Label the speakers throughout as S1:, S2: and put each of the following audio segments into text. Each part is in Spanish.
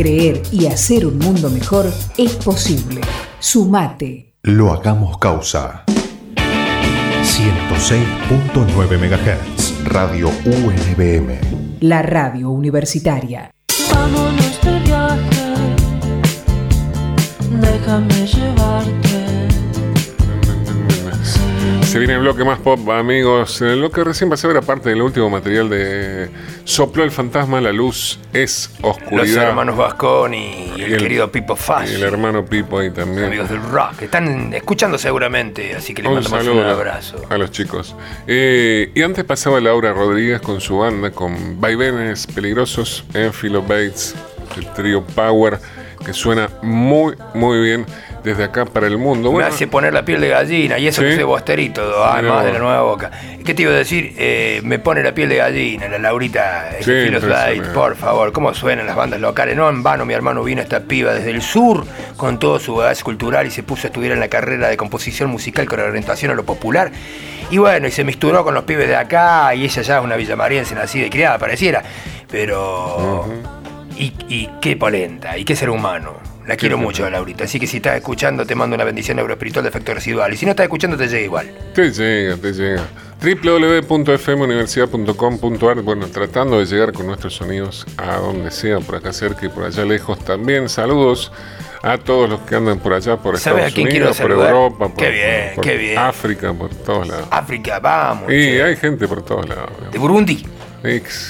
S1: Creer y hacer un mundo mejor es posible. Sumate.
S2: Lo hagamos causa. 106.9 MHz. Radio UNBM.
S1: La radio universitaria.
S3: Vámonos de viaje, déjame llevarte.
S4: Se viene el bloque más pop, amigos. Lo que recién pasó era parte del último material de Sopló el fantasma, la luz es
S5: Los
S4: oscuridad.
S5: hermanos Vasconi y el,
S4: Y el-
S5: querido Pipo
S4: Y
S5: Fash.
S4: el hermano Pipo ahí también.
S5: Amigos del rock, están escuchando seguramente, así que les
S4: Un
S5: mandamos un abrazo.
S4: a los chicos. Eh, y antes pasaba Laura Rodríguez con su banda, con Vaivenes Peligrosos, Enfilo Bates, el trío Power, que suena muy, muy bien desde acá para el mundo.
S5: Me
S4: Bueno,
S5: hace poner la piel de gallina y eso
S4: ¿Sí?
S5: que soy bosterito, además
S4: Mirá
S5: de la nueva boca. ¿Qué te iba a decir? Eh, me pone la piel de gallina, la Laurita, el
S4: Sí,
S5: por favor, cómo suenan las bandas locales. No en vano, mi hermano vino a esta piba desde el sur con todo su bagaje cultural y se puso a estudiar en la carrera de composición musical con orientación a lo popular. Y bueno, y se misturó con los pibes de acá y ella ya es una villamariense nacida y criada, pareciera. Pero... Y, y qué polenta, y qué ser humano. La quiero mucho a Laurita, así que si estás escuchando te mando una bendición neuroespiritual de efecto residual. Y si no estás escuchando te llega igual.
S4: Te llega, te llega. www.fmuniversidad.com.ar Bueno, tratando de llegar con nuestros sonidos a donde sea, por acá cerca y por allá lejos también. Saludos a todos los que andan por allá, por
S5: ¿Sabes
S4: Estados
S5: a quién quiero
S4: Unidos, por? Europa, por,
S5: Qué bien,
S4: por
S5: qué bien.
S4: África, por todos lados.
S5: África, vamos.
S4: Y
S5: che.
S4: hay gente por todos lados.
S5: De Burundi.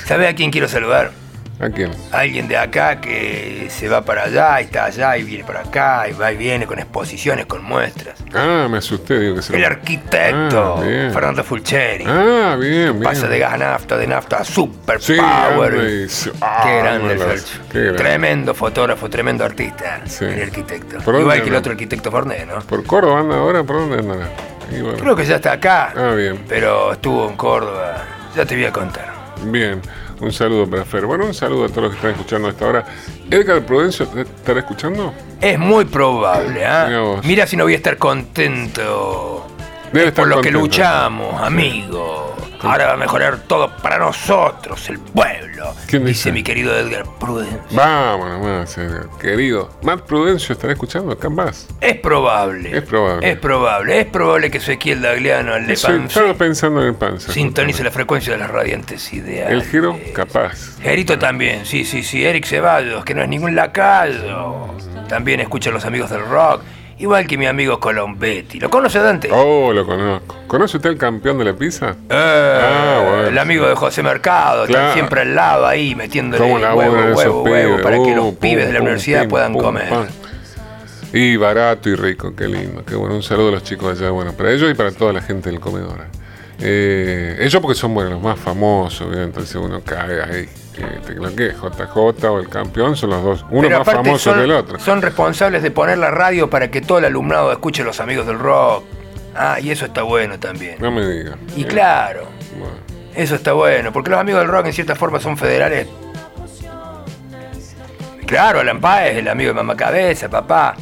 S5: ¿Sabes a quién quiero saludar?
S4: ¿A quién?
S5: Alguien de acá que se va para allá y está allá y viene para acá y va y viene con exposiciones, con muestras.
S4: Ah, me asusté, digo que se
S5: El arquitecto
S4: Ah.
S5: Fernando Fulcheri.
S4: Ah, bien, bien.
S5: Pasa de gas a nafta, de nafta a super
S4: Sí, anda ah,
S5: Qué grande
S4: qué grande.
S5: Tremendo fotógrafo, tremendo artista.
S4: Sí.
S5: El arquitecto.
S4: ¿Por dónde
S5: Igual que el
S4: anda?
S5: otro arquitecto Forné, ¿no?
S4: ¿Por Córdoba anda ahora? ¿Por dónde bueno,
S5: Creo que ya está acá.
S4: Ah, bien.
S5: Pero estuvo en Córdoba. Ya te voy a contar.
S4: Bien, un saludo para Fer. Bueno, un saludo a todos los que están escuchando a esta hora. Edgar Prudencio, ¿te ¿estará escuchando?
S5: Es muy probable, ¿ah?
S4: Mira vos.
S5: Mira si no voy a estar contento.
S4: Debe
S5: Es
S4: estar
S5: por lo que luchamos, amigo. Ahora va a mejorar todo para nosotros, el pueblo.
S4: ¿Quién
S5: dice
S4: dice?
S5: mi querido Edgar Prudence.
S4: Vamos nomás, Edgar, querido. Matt Prudencio, ¿estará escuchando? Acá más.
S5: Es probable.
S4: Es probable.
S5: Es probable. Es probable que Ezequiel Dagliano, el de
S4: Eso, estaba pensando en el panza.
S5: sintonice la frecuencia de las radiantes ideas.
S4: El giro, capaz.
S5: Gerito también, sí, sí, sí. Eric Ceballos, que no es ningún lacayo. También escucha a los amigos del rock. Igual que mi amigo Colombetti. ¿Lo conoce Dante?
S4: Oh, lo conozco. ¿Conoce usted el campeón de la pizza?
S5: Eh,
S4: Ah, bueno.
S5: El amigo de José Mercado, está
S4: Claro.
S5: siempre al lado ahí, metiéndole
S4: ¿Cómo la
S5: huevo,
S4: de
S5: huevo, huevo, para que los
S4: Uh,
S5: pibes de la
S4: pum,
S5: universidad puedan comer.
S4: Y barato y rico, qué lindo, qué bueno. Un saludo a los chicos allá, bueno, para ellos y para toda la gente del comedor. Eh, ellos porque son bueno, los más famosos, entonces uno cae ahí. Eh, lo que es JJ o el campeón son los dos, uno
S5: Pero
S4: más famoso
S5: son,
S4: que el otro.
S5: son responsables de poner la radio para que todo el alumnado escuche los amigos del rock. Ah, y eso está bueno también.
S4: No me diga.
S5: Y claro,
S4: Bueno.
S5: eso está bueno, porque los amigos del rock en cierta forma son federales. Claro, Alan Páez, el amigo de Mamá Cabeza, papá.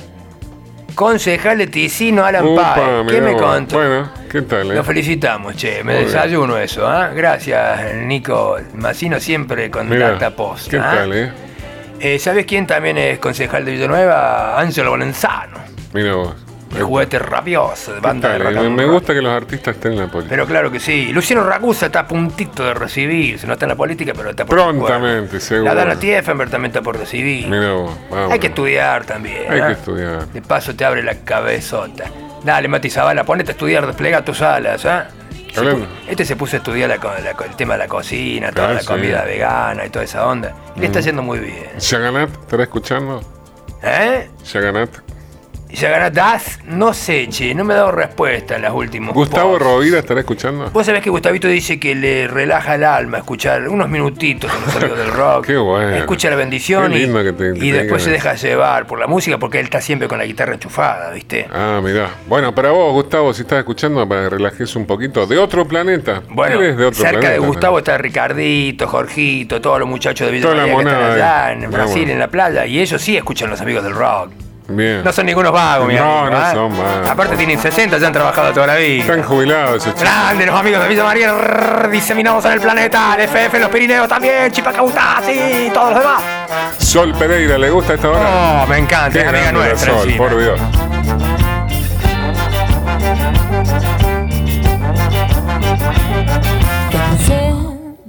S5: Concejal de Ticino, Alan
S4: Upa,
S5: Páez. ¿Qué me contó?
S4: Bueno, ¿qué tal? eh?
S5: Lo felicitamos, che. Me
S4: Muy
S5: desayuno eso, ¿ah? Gracias, Nico. Macino siempre con data post.
S4: ¿Qué
S5: ¿ah?
S4: tal, eh?
S5: Eh, ¿Sabes quién también es concejal de Villanueva? Ángelo Valenzano.
S4: Mira vos.
S5: El juguete rabioso de
S4: ¿Qué
S5: banda de
S4: eh?
S5: rock
S4: Me, gusta que los artistas estén en la política.
S5: Pero claro que sí. Luciano Ragusa está a puntito de recibirse. No está en la política, pero está por
S4: Prontamente,
S5: bueno.
S4: seguro.
S5: La Dana Tiefenberg también está por recibir.
S4: Mira vos, vamos.
S5: Hay que estudiar también.
S4: Hay que estudiar.
S5: De paso te abre la cabezota. Dale, Mati Zavala, ponete a estudiar, desplega tus alas, ¿ah? Se pu- Este se puso a estudiar la la el tema de la cocina, toda
S4: Ah,
S5: la
S4: sí.
S5: comida vegana y toda esa onda. Y le está
S4: Mm.
S5: yendo muy bien.
S4: Shaganat, ¿estará escuchando?
S5: ¿Eh?
S4: Shaganat.
S5: ¿Ya ganás? No sé, che, no me ha dado respuesta en las últimas.
S4: Gustavo
S5: posts.
S4: Rovira, ¿estará escuchando?
S5: Vos sabés que Gustavito dice que le relaja el alma escuchar unos minutitos en los amigos del rock.
S4: Qué bueno.
S5: Escucha la bendición
S4: Qué
S5: y,
S4: lindo que te- te
S5: y después se deja llevar por la música porque él está siempre con la guitarra enchufada, ¿viste?
S4: Ah, mirá. Bueno, para vos, Gustavo, si estás escuchando, para que relajes un poquito. De otro planeta.
S5: Bueno,
S4: Eres de otro
S5: cerca
S4: planeta,
S5: de
S4: ¿no?
S5: Gustavo está Ricardito, Jorgito, todos los muchachos de Villa María que están allá en. Brasil, en la playa, y ellos sí escuchan los amigos del rock.
S4: Bien.
S5: No son ningunos vagos, mi
S4: No,
S5: amigo,
S4: no
S5: ¿eh?
S4: son vagos.
S5: Aparte tienen 60, ya han trabajado toda la vida.
S4: Están jubilados esos chicos.
S5: Grande, los amigos de Villa María, rrr, diseminados en el planeta, el FF, en los Pirineos también, Chipacautá, sí, todos los demás.
S4: Sol Pereira, ¿le gusta esta hora?
S5: Oh, me encanta,
S4: Qué
S5: es amiga nuestra.
S4: Sol,
S5: encima.
S4: por Dios.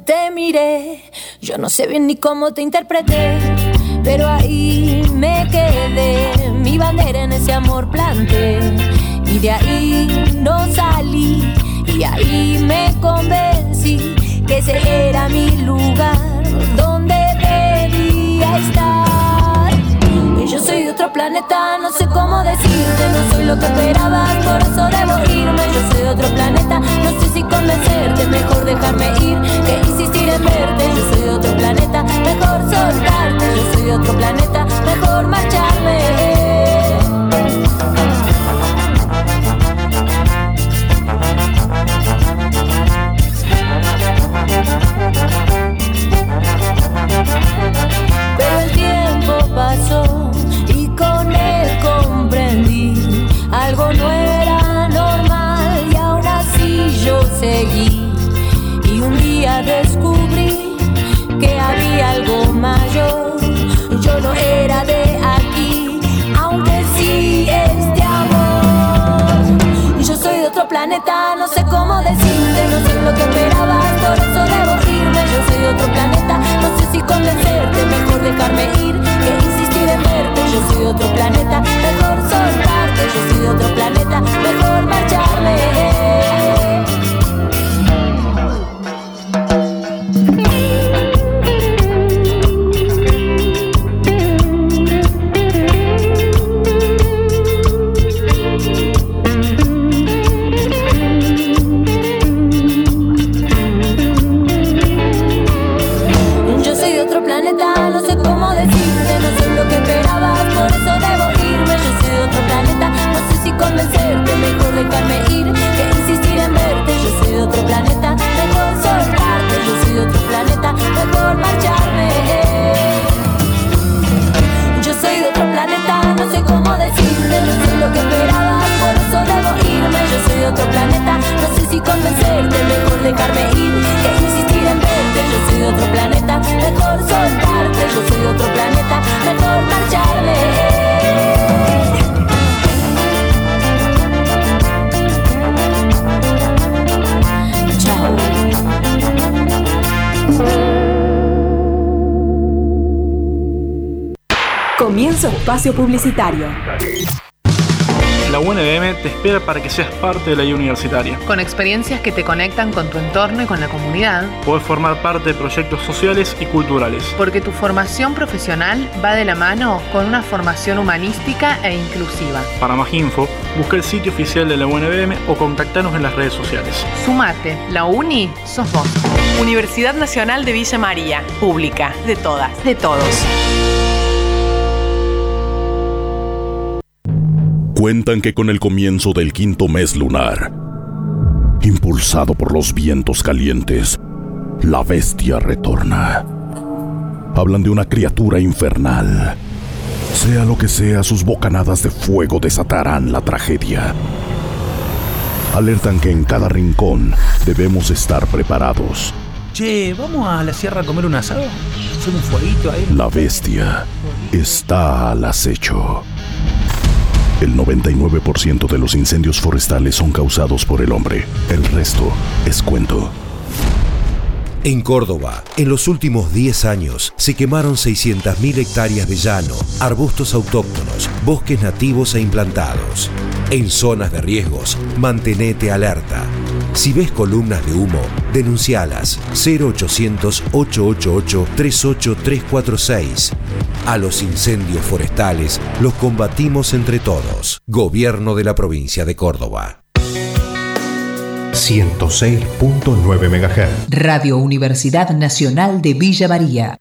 S6: Te miré, yo no sé bien ni cómo te interpreté, pero ahí me quedé, mi bandera en ese amor planté, y de ahí no salí, y ahí me convencí que ese era mi lugar donde debía estar. Yo soy de otro planeta, no sé cómo decirte, no soy lo que esperabas, por eso debo irme. Yo soy de otro planeta, no sé si convencerte, mejor dejarme ir que insistir en verte. Yo soy de otro planeta, mejor soltarte. De otro planeta, mejor marcharme. Pero el tiempo pasó y con él comprendí algo no era normal y aún así yo seguí y un día descubrí que había algo mayor. Era de aquí, aunque sí es de amor. Y yo soy de otro planeta, no sé cómo decirte, no sé lo que esperabas, por eso debo irme. Yo soy de otro planeta, no sé si convencerte, mejor dejarme ir que insistir en verte. Yo soy de otro planeta, mejor soltarte. Yo soy de otro planeta, mejor marcharme. Planeta, no sé si convencerte, mejor dejarme ir que insistir en verte. Yo soy de otro planeta, mejor soltarte. Yo soy de otro planeta, mejor marcharme. Chao.
S1: Comienzo espacio publicitario.
S7: La UNBM te espera para que seas parte de la vida universitaria.
S8: con experiencias que te conectan con tu entorno y con la comunidad,
S7: Podés formar parte de proyectos sociales y culturales.
S8: porque tu formación profesional va de la mano con una formación humanística e inclusiva.
S7: Para más info, busca el sitio oficial de la UNBM o contactanos en las redes sociales.
S8: Sumate, la UNI sos vos.
S9: Universidad Nacional de Villa María, pública, de todas, de todos.
S10: Cuentan que con el comienzo del quinto mes lunar, impulsado por los vientos calientes, la bestia retorna. Hablan de una criatura infernal. Sea lo que sea, sus bocanadas de fuego desatarán la tragedia. Alertan que en cada rincón debemos estar preparados.
S11: Che, ¿vamos a la sierra a comer un asado? ¿Hacer un fueguito ahí?
S10: La bestia está al acecho. El 99% de los incendios forestales son causados por el hombre. El resto es cuento.
S12: En Córdoba, en los últimos 10 años, se quemaron 600.000 hectáreas de llano, arbustos autóctonos, bosques nativos e implantados. En zonas de riesgos, mantenete alerta. Si ves columnas de humo, denuncialas 0800-888-38346. A los incendios forestales los combatimos entre todos. Gobierno de la provincia de Córdoba.
S13: 106.9 MHz.
S1: Radio Universidad Nacional de Villa María.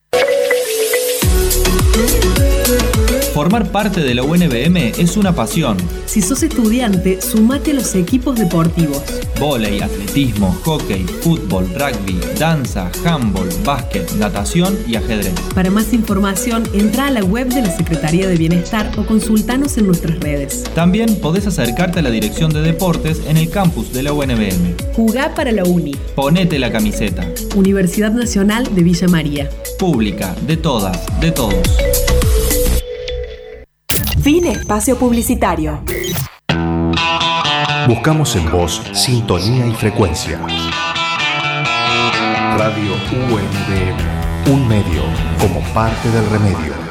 S14: Formar parte de la UNBM es una pasión.
S15: Si sos estudiante, sumate a los equipos deportivos.
S14: Volei, atletismo, hockey, fútbol, rugby, danza, handball, básquet, natación y ajedrez.
S15: Para más información, entra a la web de la Secretaría de Bienestar o consultanos en nuestras redes.
S14: También podés acercarte a la Dirección de Deportes en el campus de la UNBM.
S15: Jugá para la UNI.
S14: Ponete la camiseta.
S15: Universidad Nacional de Villa María.
S14: Pública, de todas, de todos.
S16: Fin espacio publicitario.
S2: Buscamos en vos sintonía y frecuencia. Radio UNBM, un medio como parte del remedio.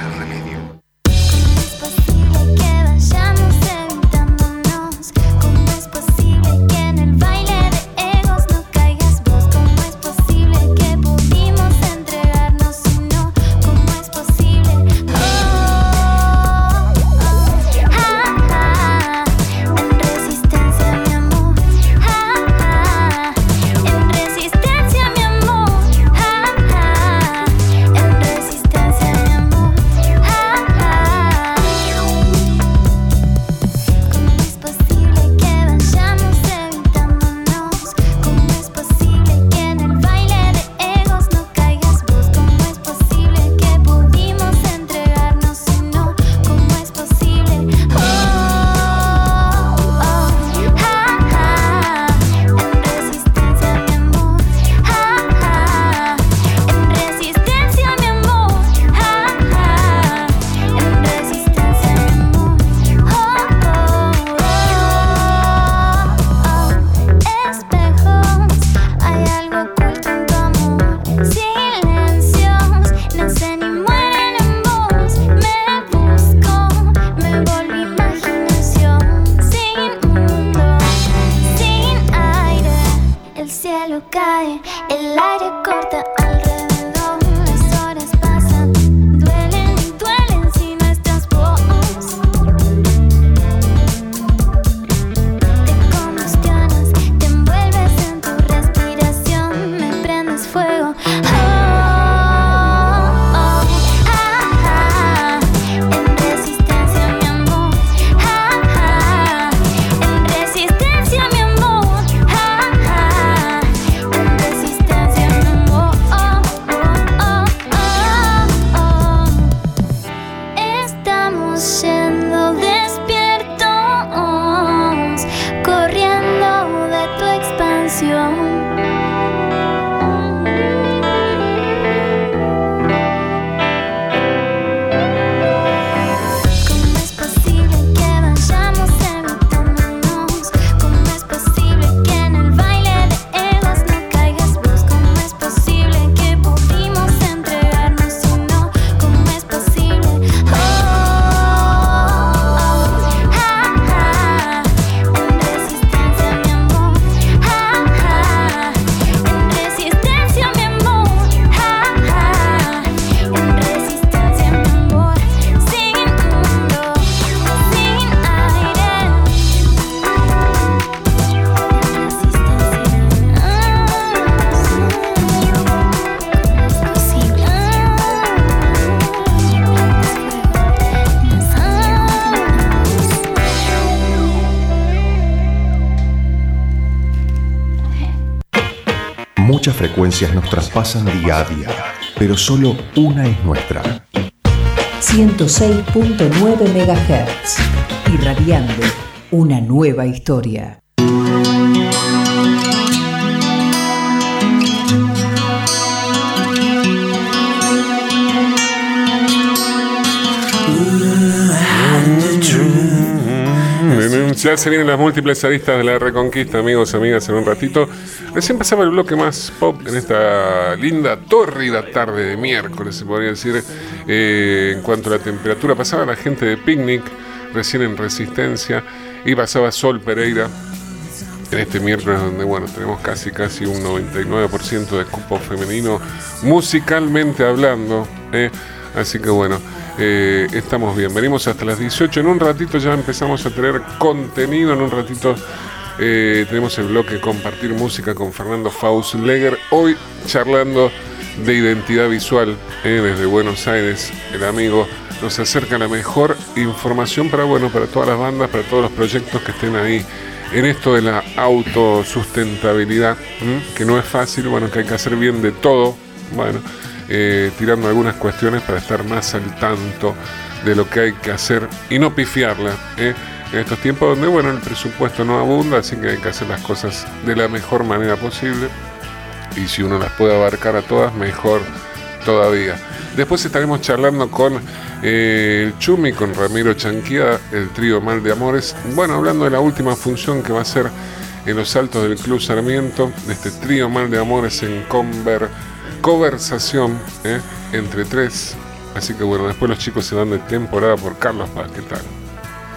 S2: Frecuencias nos traspasan día a día, pero solo una es nuestra.
S1: 106.9 MHz. Irradiando una nueva historia.
S4: Ya se vienen las múltiples aristas de la Reconquista, amigos, amigas, en un ratito. Recién pasaba el bloque más pop en esta linda, tórrida tarde de miércoles, se podría decir. Eh, en cuanto a la temperatura, pasaba la gente de Picnic, recién en Resistencia, y pasaba Sol Pereira, en este miércoles donde bueno tenemos casi casi un 99% de cupo femenino musicalmente hablando ¿eh? así que bueno eh, estamos bien venimos hasta las 18 en un ratito ya empezamos a tener contenido en un ratito eh, tenemos el bloque compartir música con Fernando Fausleger hoy charlando de identidad visual ¿eh? desde Buenos Aires el amigo nos acerca la mejor información para, bueno, para todas las bandas, para todos los proyectos que estén ahí en esto de la autosustentabilidad, que no es fácil, bueno, que hay que hacer bien de todo, bueno, eh, tirando algunas cuestiones para estar más al tanto de lo que hay que hacer y no pifiarla. En estos tiempos donde, bueno, el presupuesto no abunda, así que hay que hacer las cosas de la mejor manera posible y si uno las puede abarcar a todas, mejor todavía. Después estaremos charlando con eh, Chumi, con Ramiro Chanquía, el trío Mal de Amores. Bueno, hablando de la última función que va a ser en los altos del Club Sarmiento, de este trío Mal de Amores en conver, conversación ¿eh? entre tres. Así que bueno, después los chicos se van de temporada por Carlos Paz. ¿Qué tal?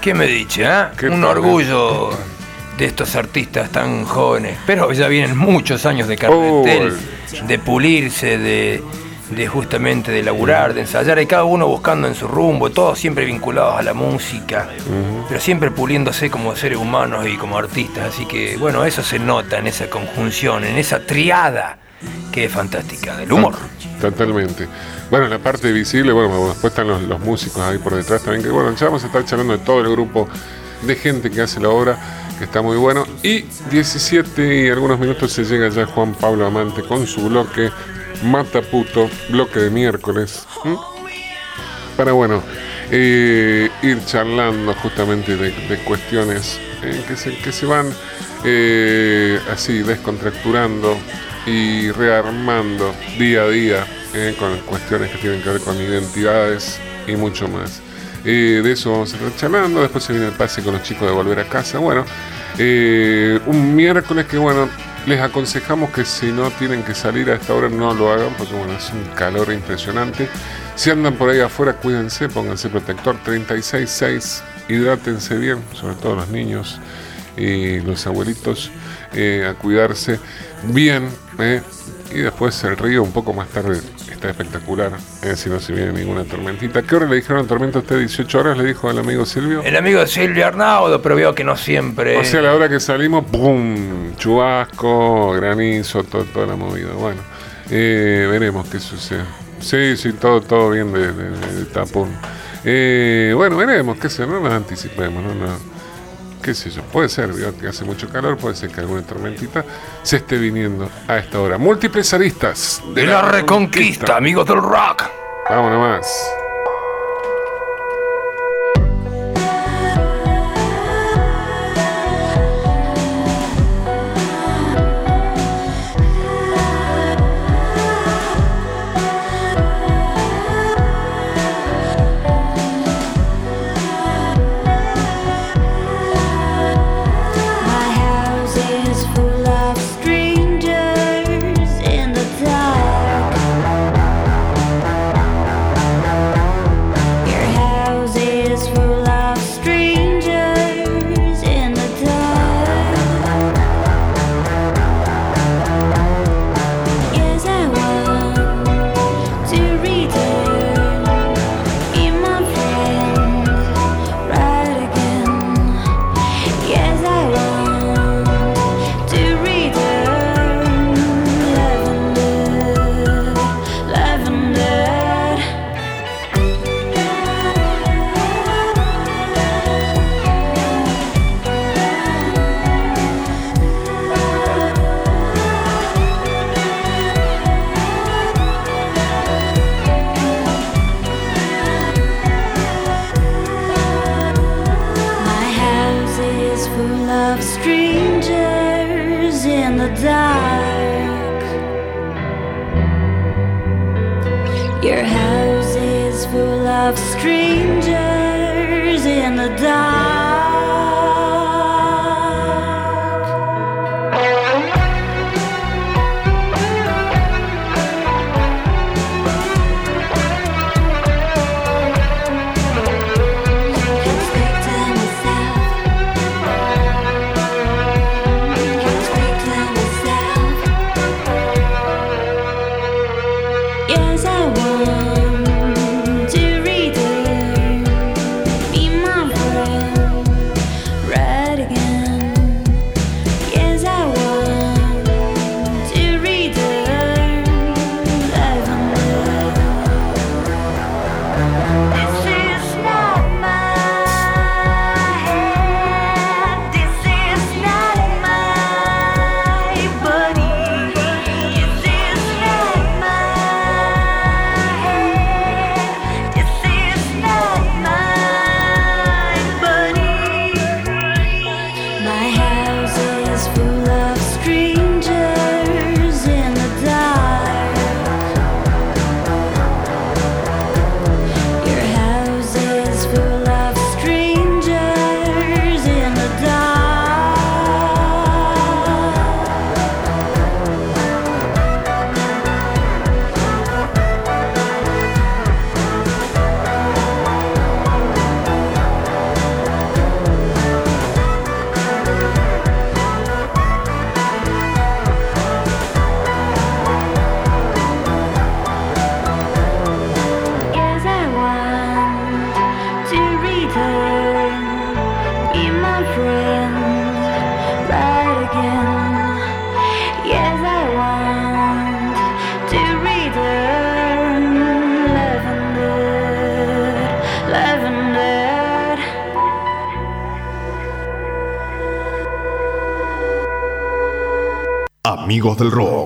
S5: ¿Qué me dice, eh?
S4: ¿Qué
S5: Un orgullo de estos artistas tan jóvenes. Pero ya vienen muchos años de carretel, de pulirse, de, de justamente de laburar, de ensayar, y cada uno buscando en su rumbo, todos siempre vinculados a la música, pero siempre puliéndose como seres humanos y como artistas. Así que, bueno, eso se nota en esa conjunción, en esa triada que es fantástica, del humor.
S4: Totalmente. Bueno, en la parte visible, bueno, después están los, músicos ahí por detrás también, que bueno, ya vamos a estar charlando de todo el grupo de gente que hace la obra, que está muy bueno. Y 17 y algunos minutos se llega ya Juan Pablo Amante con su bloque Mata Puto, bloque de miércoles. Para, bueno, eh, ir charlando justamente de, de cuestiones eh, que, se, que se van eh, así descontracturando y rearmando día a día eh, con cuestiones que tienen que ver con identidades y mucho más. Eh, de eso vamos a estar charlando. Después se viene el pase con los chicos de volver a casa. Bueno, eh, un miércoles que bueno, les aconsejamos que si no tienen que salir a esta hora no lo hagan porque bueno, es un calor impresionante. Si andan por ahí afuera, cuídense, pónganse protector 36.6, hidrátense bien, sobre todo los niños y los abuelitos, a cuidarse bien. Eh, y después el río un poco más tarde está espectacular, eh, si no se viene ninguna tormentita. ¿Qué hora le dijeron tormenta a usted? 18 horas, le dijo al amigo Silvio.
S5: El amigo Silvio Arnaudo, pero veo que no siempre.
S4: O sea, a la hora que salimos, ¡pum! Chubasco, granizo, todo, toda la movida. Bueno, eh, veremos qué sucede. Sí, sí, todo, todo bien de, de- de tapón. Eh, bueno, veremos, qué sé, no nos anticipemos, no, no. Qué sé yo, puede ser, que hace mucho calor, puede ser que alguna tormentita se esté viniendo a esta hora. Múltiples aristas
S5: De la reconquista, amigos del rock.
S4: Vámonos más.
S2: Amigos del rock.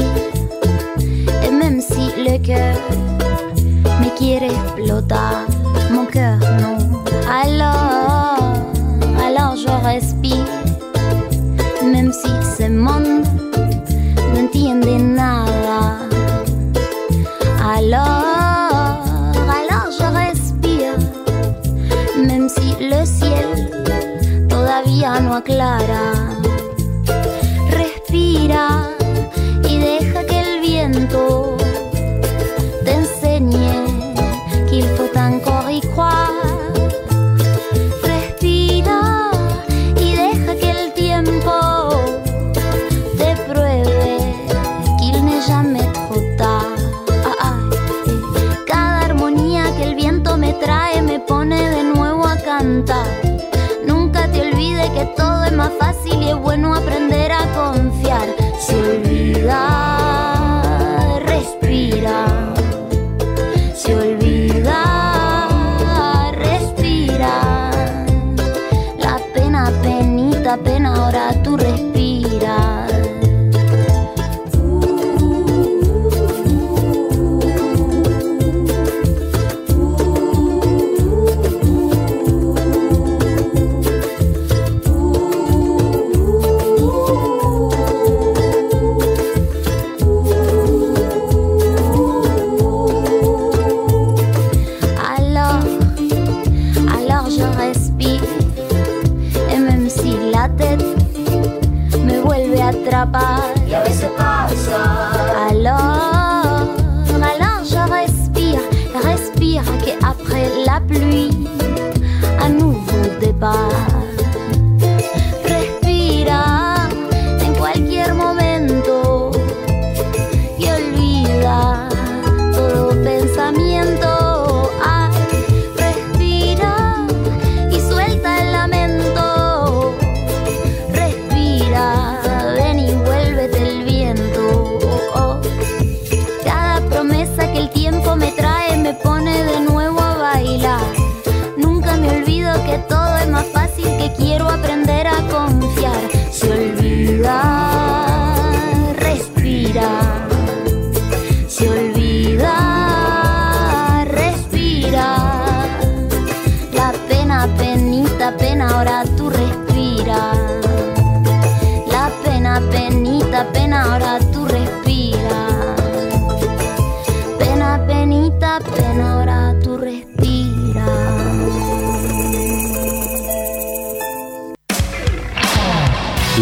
S17: Et même si le cœur me quiere explotar, mon cœur non. Alors, alors je respire, même si ce monde no entiende nada. Alors, alors je respire, même si le ciel todavía no aclara. Penita, pena, ahora tú respira. Pena, penita, pena, ahora tú respira.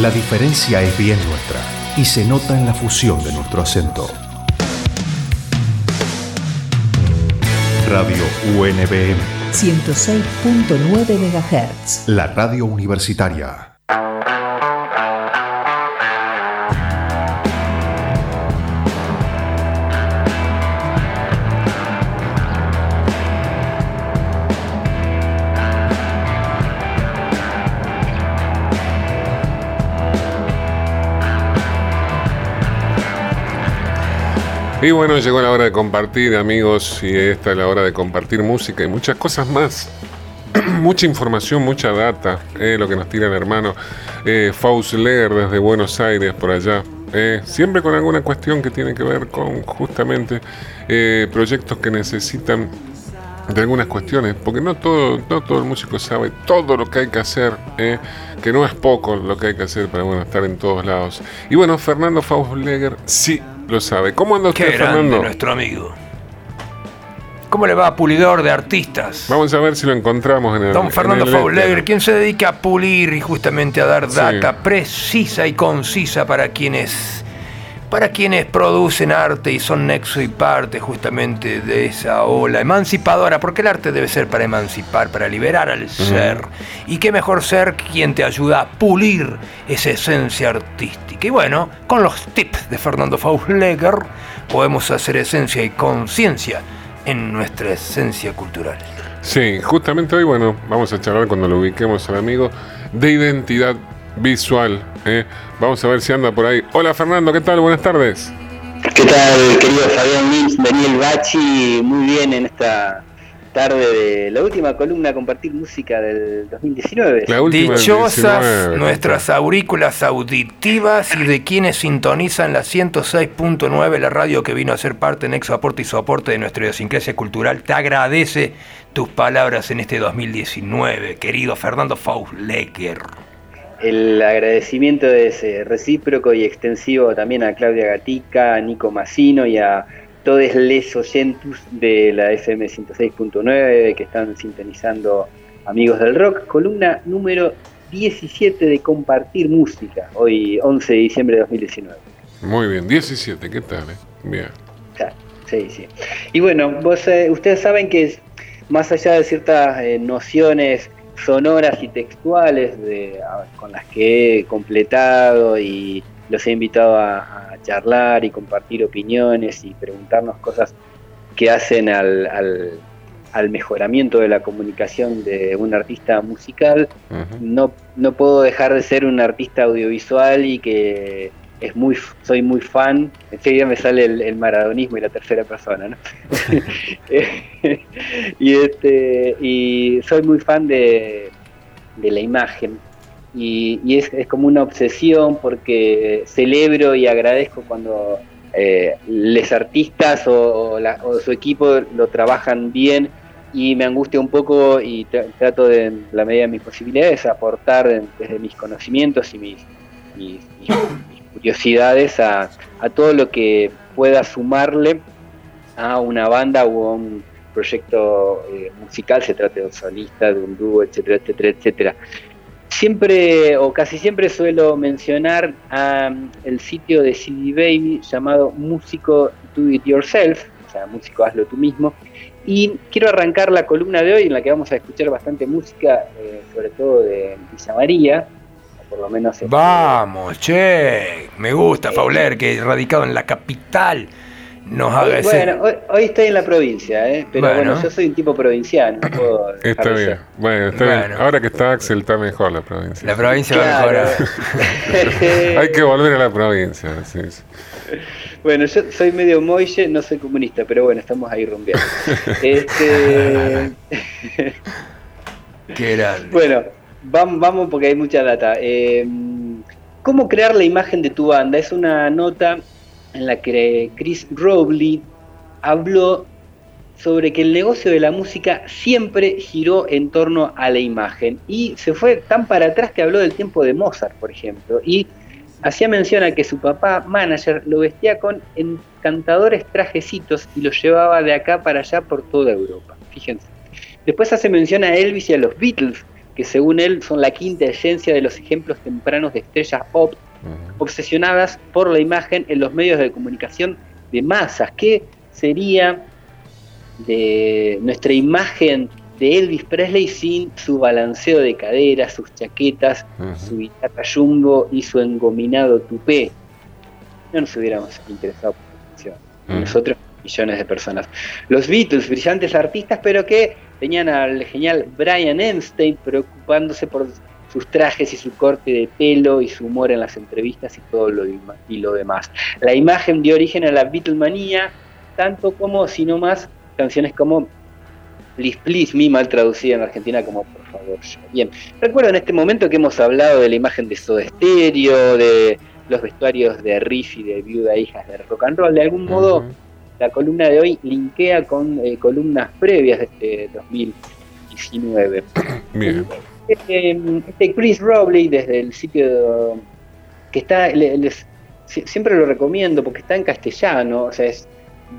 S17: La
S2: diferencia es bien nuestra y se nota en la fusión de nuestro acento. Radio UNBM,
S1: 106.9 MHz.
S2: la radio universitaria.
S4: Y bueno, llegó la hora de compartir, amigos, y esta es la hora de compartir música y muchas cosas más. mucha información, mucha data, eh, lo que nos tira el hermano eh, Faust Leger desde Buenos Aires, por allá. eh, siempre con alguna cuestión que tiene que ver con justamente eh, proyectos que necesitan de algunas cuestiones, porque no todo, no todo el músico sabe todo lo que hay que hacer, que no es poco lo que hay que hacer para bueno, estar en todos lados. Y bueno, Fernando Faustleger sí lo sabe. ¿Cómo anda
S5: Qué
S4: usted,
S5: grande
S4: Fernando?
S5: nuestro amigo. ¿Cómo le va a Pulidor de Artistas?
S4: Vamos a ver si lo encontramos en el.
S5: Don Fernando
S4: en el
S5: Faulegre, quien se dedica a pulir y justamente a dar
S4: Sí.
S5: data precisa y concisa para quienes para quienes producen arte y son nexo y parte justamente de esa ola emancipadora, porque el arte debe ser para emancipar, para liberar al ser. Y qué mejor ser quien te ayuda a pulir esa esencia artística. Y bueno, con los tips de Fernando Fausleger podemos hacer esencia y conciencia en nuestra esencia cultural.
S4: Sí, justamente hoy, bueno, vamos a charlar cuando lo ubiquemos al amigo de identidad visual. ¿eh? Vamos a ver si anda por ahí. Hola Fernando, ¿qué tal? Buenas tardes.
S18: ¿Qué tal, querido Fabián Lynch, Daniel Bachi? Muy bien en esta tarde de la última columna Compartir Música del 2019.
S5: Dichosas nuestras aurículas auditivas y de quienes sintonizan la 106.9, la radio que vino a ser parte en Exo Aporte y Soporte de nuestra idiosincrasia cultural. Te agradece tus palabras en este 2019, querido Fernando Fausleger.
S18: El agradecimiento es recíproco y extensivo también a Claudia Gatica, a Nico Massino y a todos les oyentes de la FM 106.9 que están sintonizando Amigos del Rock, columna número 17 de Compartir Música, hoy 11 de diciembre de 2019.
S4: Muy bien, 17, ¿qué tal? eh? Bien.
S18: Sí, sí. Y bueno, vos, eh, ustedes saben que más allá de ciertas eh, nociones sonoras y textuales de, a- con las que he completado y los he invitado a, a charlar y compartir opiniones y preguntarnos cosas que hacen al, al- al mejoramiento de la comunicación de un artista musical, no, no puedo dejar de ser un artista audiovisual y que es muy soy muy fan, enseguida me sale el, el maradonismo y la tercera persona, ¿no? y este y soy muy fan de, de la imagen y, y es, es como una obsesión porque celebro y agradezco cuando eh, los artistas o, o su equipo lo trabajan bien y me angustia un poco y tra- trato de, en la medida de mis posibilidades, aportar desde mis conocimientos y mis curiosidades a, todo lo que pueda sumarle a una banda o a un proyecto eh, musical, se trate de un solista, de un dúo, etcétera, etcétera, etcétera. Siempre o casi siempre suelo mencionar el sitio de CD Baby llamado Músico Do It Yourself, o sea, músico hazlo tú mismo, y quiero arrancar la columna de hoy en la que vamos a escuchar bastante música, eh, sobre todo de Villa María, por lo menos
S5: Vamos, che, me gusta Fauler, que radicado en la capital nos haga ese...
S18: Bueno, hoy, hoy estoy en la provincia, ¿eh? pero bueno.
S5: Bueno.
S18: yo soy un tipo provinciano. no puedo
S4: Está bien.
S18: ser.
S4: Bueno, está
S5: Bueno.
S4: bien. Ahora que está Axel, está mejor la provincia.
S5: La provincia va a
S18: Claro.
S5: mejorar.
S4: Hay que volver a la provincia. sí, sí.
S18: Bueno, yo soy medio moille, no soy comunista, pero bueno, estamos ahí rumbeando. este,
S5: Qué grande.
S18: bueno, vamos, vamos porque hay mucha data. Eh, ¿Cómo crear la imagen de tu banda? Es una nota en la que Chris Robley habló sobre que el negocio de la música siempre giró en torno a la imagen y se fue tan para atrás que habló del tiempo de Mozart, por ejemplo, y hacía mención a que su papá, manager, lo vestía con encantadores trajecitos y los llevaba de acá para allá por toda Europa. Fíjense. Después hace mención a Elvis y a los Beatles, que según él son la quinta esencia de los ejemplos tempranos de estrellas pop obsesionadas por la imagen en los medios de comunicación de masas. ¿Qué sería de nuestra imagen de Elvis Presley sin su balanceo de caderas, sus chaquetas, su guitarra jumbo y su engominado tupé? No nos hubiéramos interesado por la canción. Nosotros, millones de personas. Los Beatles, brillantes artistas, pero que tenían al genial Brian Epstein preocupándose por sus trajes y su corte de pelo y su humor en las entrevistas y todo lo, y lo demás. La imagen dio origen a la Beatlemanía, tanto como, si no más, canciones como Please Please Me, mal traducida en Argentina como Por favor yo. Bien, recuerdo en este momento que hemos hablado de la imagen de Soda Stereo, de los vestuarios de Riff y de Viuda Hijas de Rock and Roll. De algún modo, la columna de hoy linkea con eh, columnas previas de este 2019.
S4: Bien.
S18: Este, este Chris Robley desde el sitio que está les- siempre lo recomiendo porque está en castellano o sea es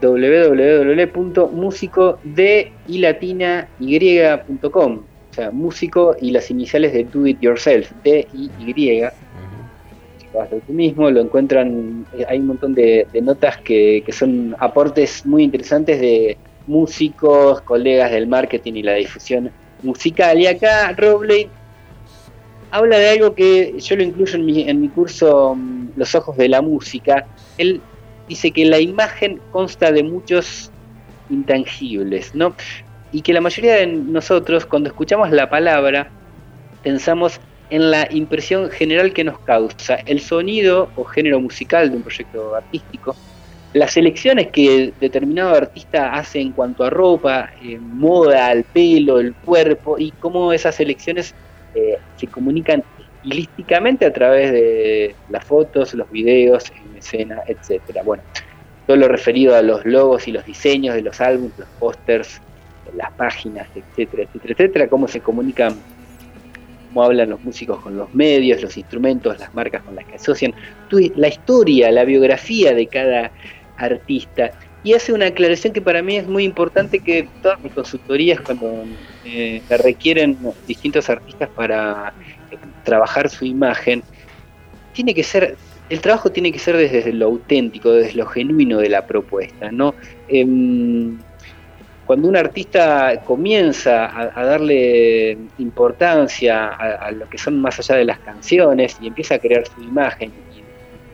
S18: www.musicody.com. O sea, músico y las iniciales de Do It Yourself, D Hazlo tú mismo, lo encuentran, eh, hay un montón de, de notas que, que son aportes muy interesantes de músicos, colegas del marketing y la difusión musical. Y acá Robley habla de algo que yo lo incluyo en mi, en mi curso mm, Los Ojos de la Música. Él dice que la imagen consta de muchos intangibles, ¿no? Y que la mayoría de nosotros, cuando escuchamos la palabra, pensamos en la impresión general que nos causa el sonido o género musical de un proyecto artístico, las elecciones que determinado artista hace en cuanto a ropa, eh, moda, el pelo, el cuerpo, y cómo esas elecciones eh, se comunican estilísticamente a través de las fotos, los videos, en escena, etcétera. Bueno, todo lo referido a los logos y los diseños de los álbumes, los pósters, las páginas, etcétera, etcétera, etcétera, cómo se comunican cómo hablan los músicos con los medios, los instrumentos, las marcas con las que asocian, la historia, la biografía de cada artista. Y hace una aclaración que para mí es muy importante que todas mis consultorías cuando eh, requieren distintos artistas para eh, trabajar su imagen, tiene que ser, el trabajo tiene que ser desde lo auténtico, desde lo genuino de la propuesta, ¿no? Em, cuando un artista comienza a, darle importancia a, lo que son más allá de las canciones y empieza a crear su imagen y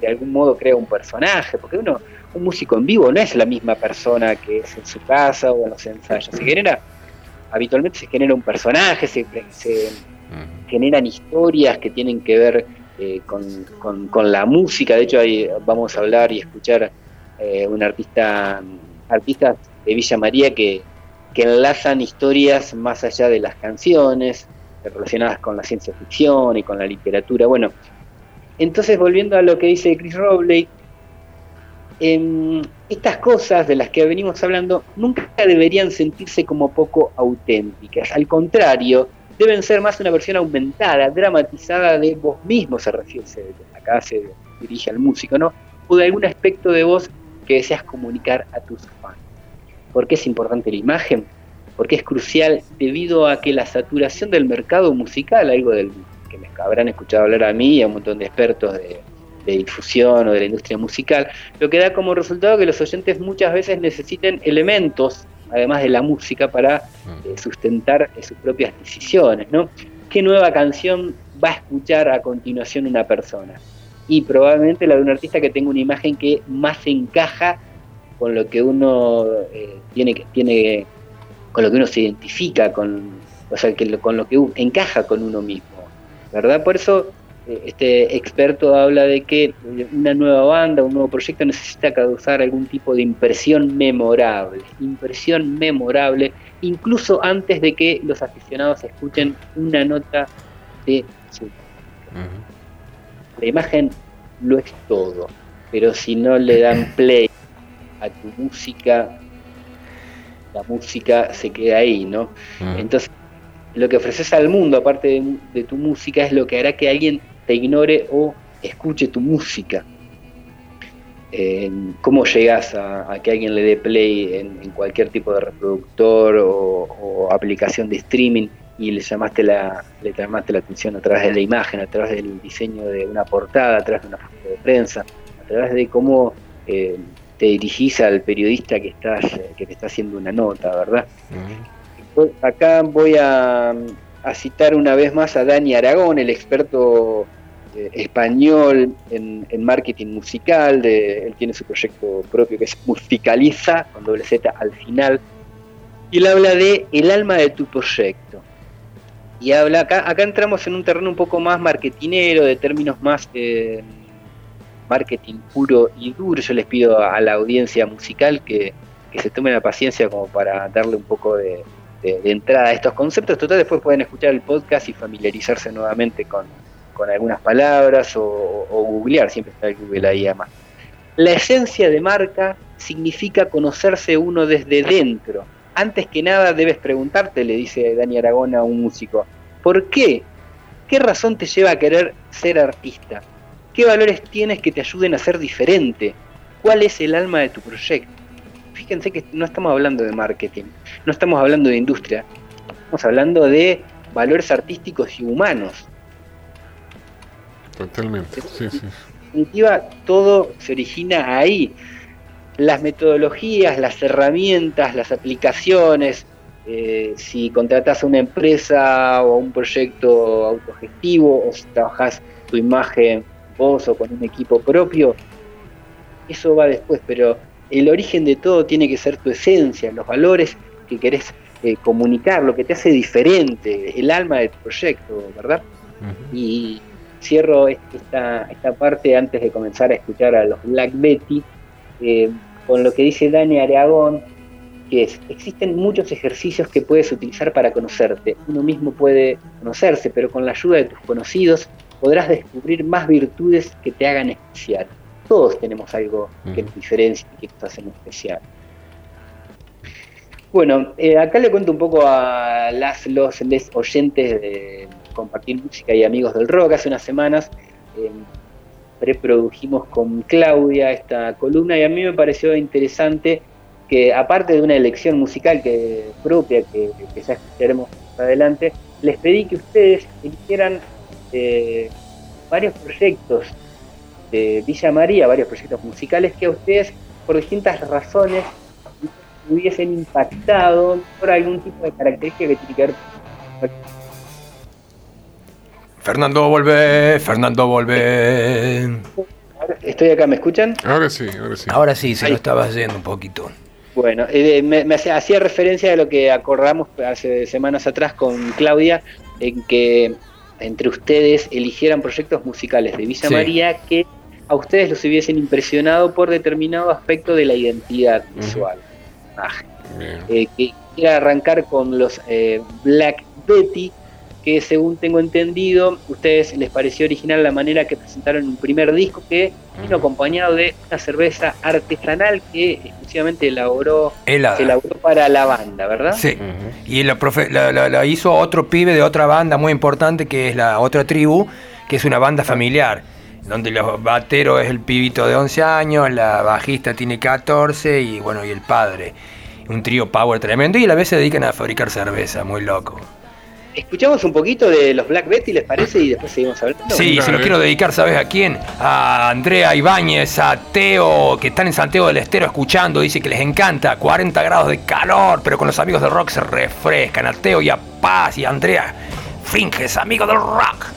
S18: de algún modo crea un personaje, porque uno, un músico en vivo no es la misma persona que es en su casa o en los ensayos, se genera, habitualmente se genera un personaje, se, generan historias que tienen que ver eh, con, la música, de hecho ahí vamos a hablar y escuchar eh, un artista artistas de Villa María que, enlazan historias más allá de las canciones, relacionadas con la ciencia ficción y con la literatura. Bueno, entonces volviendo a lo que dice Chris Robley, em, estas cosas de las que venimos hablando nunca deberían sentirse como poco auténticas. Al contrario, deben ser más una versión aumentada, dramatizada de vos mismo, se refiere, acá se dirige al músico, ¿no? O de algún aspecto de vos que deseas comunicar a tus fans. ¿Por qué es importante la imagen? Porque es crucial debido a que la saturación del mercado musical, algo del que me habrán escuchado hablar a mí y a un montón de expertos de, difusión o de la industria musical, lo que da como resultado que los oyentes muchas veces necesiten elementos, además de la música, para eh, sustentar sus propias decisiones. ¿no? ¿Qué nueva canción va a escuchar a continuación una persona? Y probablemente la de un artista que tenga una imagen que más encaja con lo que uno eh, tiene tiene con lo que uno se identifica con o sea que con lo que encaja con uno mismo verdad por eso eh, este experto habla de que una nueva banda un nuevo proyecto necesita causar algún tipo de impresión memorable impresión memorable incluso antes de que los aficionados escuchen una nota de su la imagen lo es todo, pero si no le dan play a tu música, la música se queda ahí, ¿no? Entonces, lo que ofreces al mundo, aparte de, tu música, es lo que hará que alguien te ignore o escuche tu música. ¿Cómo llegas a, que alguien le dé play en, cualquier tipo de reproductor o aplicación de streaming? Y le llamaste la, le llamaste la atención a través de la imagen, a través del diseño de una portada, a través de una foto de prensa, a través de cómo eh, te dirigís al periodista que estás, que te está haciendo una nota, ¿verdad? Acá voy a, citar una vez más a Dani Aragón, el experto eh, español en, marketing musical, de, él tiene su proyecto propio que es Musicaliza, con doble Z al final, y él habla de el alma de tu proyecto y habla acá, acá entramos en un terreno un poco más marketinero, de términos más eh, marketing puro y duro. Yo les pido a la audiencia musical que, se tomen la paciencia como para darle un poco de, entrada a estos conceptos. Total, después pueden escuchar el podcast y familiarizarse nuevamente con, algunas palabras o, o, googlear, siempre está el Google ahí a más. La esencia de marca significa conocerse uno desde dentro antes que nada debes preguntarte, le dice Dani Aragón a un músico, ¿por qué? ¿Qué razón te lleva a querer ser artista? ¿Qué valores tienes que te ayuden a ser diferente? ¿Cuál es el alma de tu proyecto? fíjense que no estamos hablando de marketing, no estamos hablando de industria, estamos hablando de valores artísticos y humanos.
S4: Totalmente, sí, sí.
S18: En definitiva, todo se origina ahí. Las metodologías, las herramientas, las aplicaciones, eh, si contratas a una empresa o a un proyecto autogestivo o si trabajas tu imagen vos o con un equipo propio, eso va después, pero el origen de todo tiene que ser tu esencia, los valores que querés eh, comunicar, lo que te hace diferente, el alma del proyecto, ¿verdad? Y cierro esta, esta parte antes de comenzar a escuchar a los Black Betty eh, con lo que dice Dani Areagón, que es, existen muchos ejercicios que puedes utilizar para conocerte. Uno mismo puede conocerse, pero con la ayuda de tus conocidos podrás descubrir más virtudes que te hagan especial. Todos tenemos algo que nos diferencia y que nos hacen especial. Bueno, eh, acá le cuento un poco a las, los les oyentes de compartir música y amigos del rock. Hace unas semanas eh, preprodujimos con Claudia esta columna y a mí me pareció interesante que aparte de una elección musical que propia que, que ya escucharemos más adelante, les pedí que ustedes eligieran eh, varios proyectos de Villa María, varios proyectos musicales que a ustedes por distintas razones hubiesen impactado por algún tipo de característica que tiene que ver
S5: Fernando, volvé, Fernando, volvé.
S18: Estoy acá, ¿me escuchan?
S4: Ahora sí, ahora sí.
S5: Ahora sí, se lo estaba haciendo un poquito.
S18: Bueno, eh, me, me hacía, hacía referencia a lo que acordamos hace semanas atrás con Claudia, en que entre ustedes eligieran proyectos musicales de Villa
S5: Sí.
S18: María que a ustedes los hubiesen impresionado por determinado aspecto de la identidad visual. Ah, eh, que quiera arrancar con los eh, Black Betty, que según tengo entendido, ustedes les pareció original la manera que presentaron un primer disco que vino acompañado de una cerveza artesanal que exclusivamente elaboró,
S5: Helada.
S18: se elaboró para la banda, ¿verdad?
S5: Sí. Y la, profe- la- la- la hizo otro pibe de otra banda muy importante que es la otra tribu, que es una banda familiar, donde los bateros es el pibito de 11 años, la bajista tiene 14 y bueno, y el padre. Un trío power tremendo y a la vez se dedican a fabricar cerveza, muy loco.
S18: Escuchamos un poquito de los Black Betty, ¿les parece? Y después seguimos hablando.
S5: Sí, se lo quiero dedicar, ¿sabes a quién? A Andrea Ibáñez, a Teo, que están en Santiago del Estero escuchando, dice que les encanta, 40 grados de calor, pero con los amigos del rock se refrescan. A Teo y a Paz y a Andrea, Fringes, amigos del rock.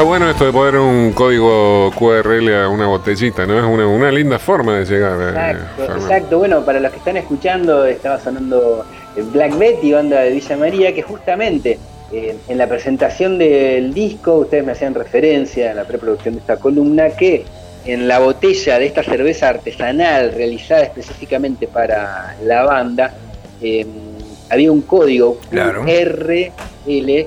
S4: Está bueno esto de poner un código QRL a una botellita, ¿no? Es una, una linda forma de llegar. eh,
S18: Exacto,
S4: Fernando.
S18: exacto. Bueno, para los que están escuchando, estaba sonando Black Betty, banda de Villa María, que justamente eh, en la presentación del disco, ustedes me hacían referencia en la preproducción de esta columna, que en la botella de esta cerveza artesanal realizada específicamente para la banda, eh, había un código
S5: Claro.
S18: RL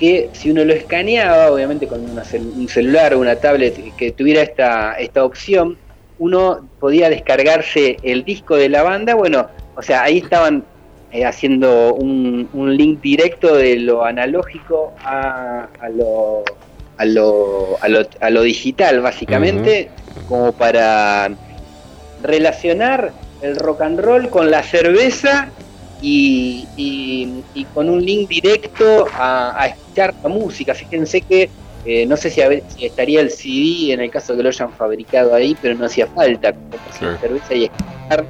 S18: que si uno lo escaneaba, obviamente con una cel- un celular o una tablet que tuviera esta, esta opción, uno podía descargarse el disco de la banda. Bueno, o sea, ahí estaban eh, haciendo un, un link directo de lo analógico a, a lo, a, lo, a, lo, a lo digital, básicamente, como para relacionar el rock and roll con la cerveza y, y- y con un link directo a, a escuchar la música. Fíjense que eh, no sé si, a ver- si estaría el CD en el caso que lo hayan fabricado ahí, pero no hacía falta la cerveza y escuchar.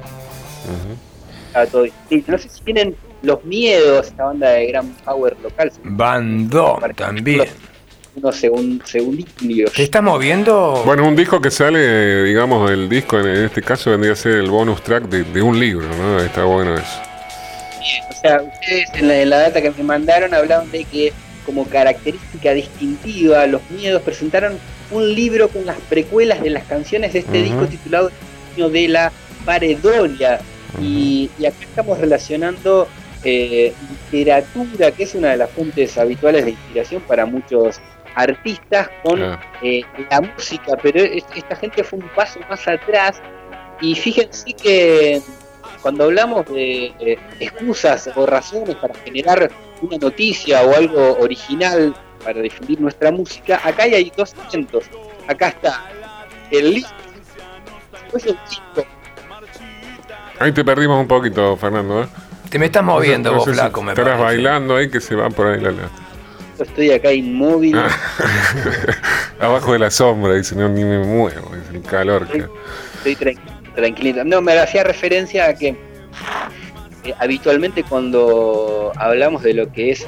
S18: Todo. No sé si tienen los miedos, esta banda de gran power local.
S5: Bandó también.
S18: Unos segun, segundillos.
S5: ¿Te estás moviendo?
S4: Bueno, un disco que sale, digamos, el disco en este caso vendría a ser el bonus track de, de un libro, ¿no? Está bueno eso.
S18: O sea, ustedes en la, en la data que me mandaron hablaban de que como característica distintiva los miedos presentaron un libro con las precuelas de las canciones de este
S4: Ujú.
S18: disco titulado de la Paredolia. y, y acá estamos relacionando eh, literatura, que es una de las fuentes habituales de inspiración para muchos artistas, con
S4: Claro.
S18: eh, la música, pero es- esta gente fue un paso más atrás y fíjense que cuando hablamos de eh, excusas o razones para generar una noticia o algo original para difundir nuestra música, acá hay dos elementos. Acá está el link, después el disco.
S4: Ahí te perdimos un poquito, Fernando, ¿eh?
S5: Te me estás moviendo
S4: No sé-
S5: vos,
S4: no sé si
S5: flaco, me
S4: Estarás
S5: parece.
S4: bailando ahí que se va por ahí la... la-
S18: Yo estoy acá inmóvil.
S4: Ah. Abajo de la sombra, dice, no, ni me muevo, es el calor que...
S18: Estoy tran- tranquilito. No, me hacía referencia a que eh, habitualmente cuando hablamos de lo que es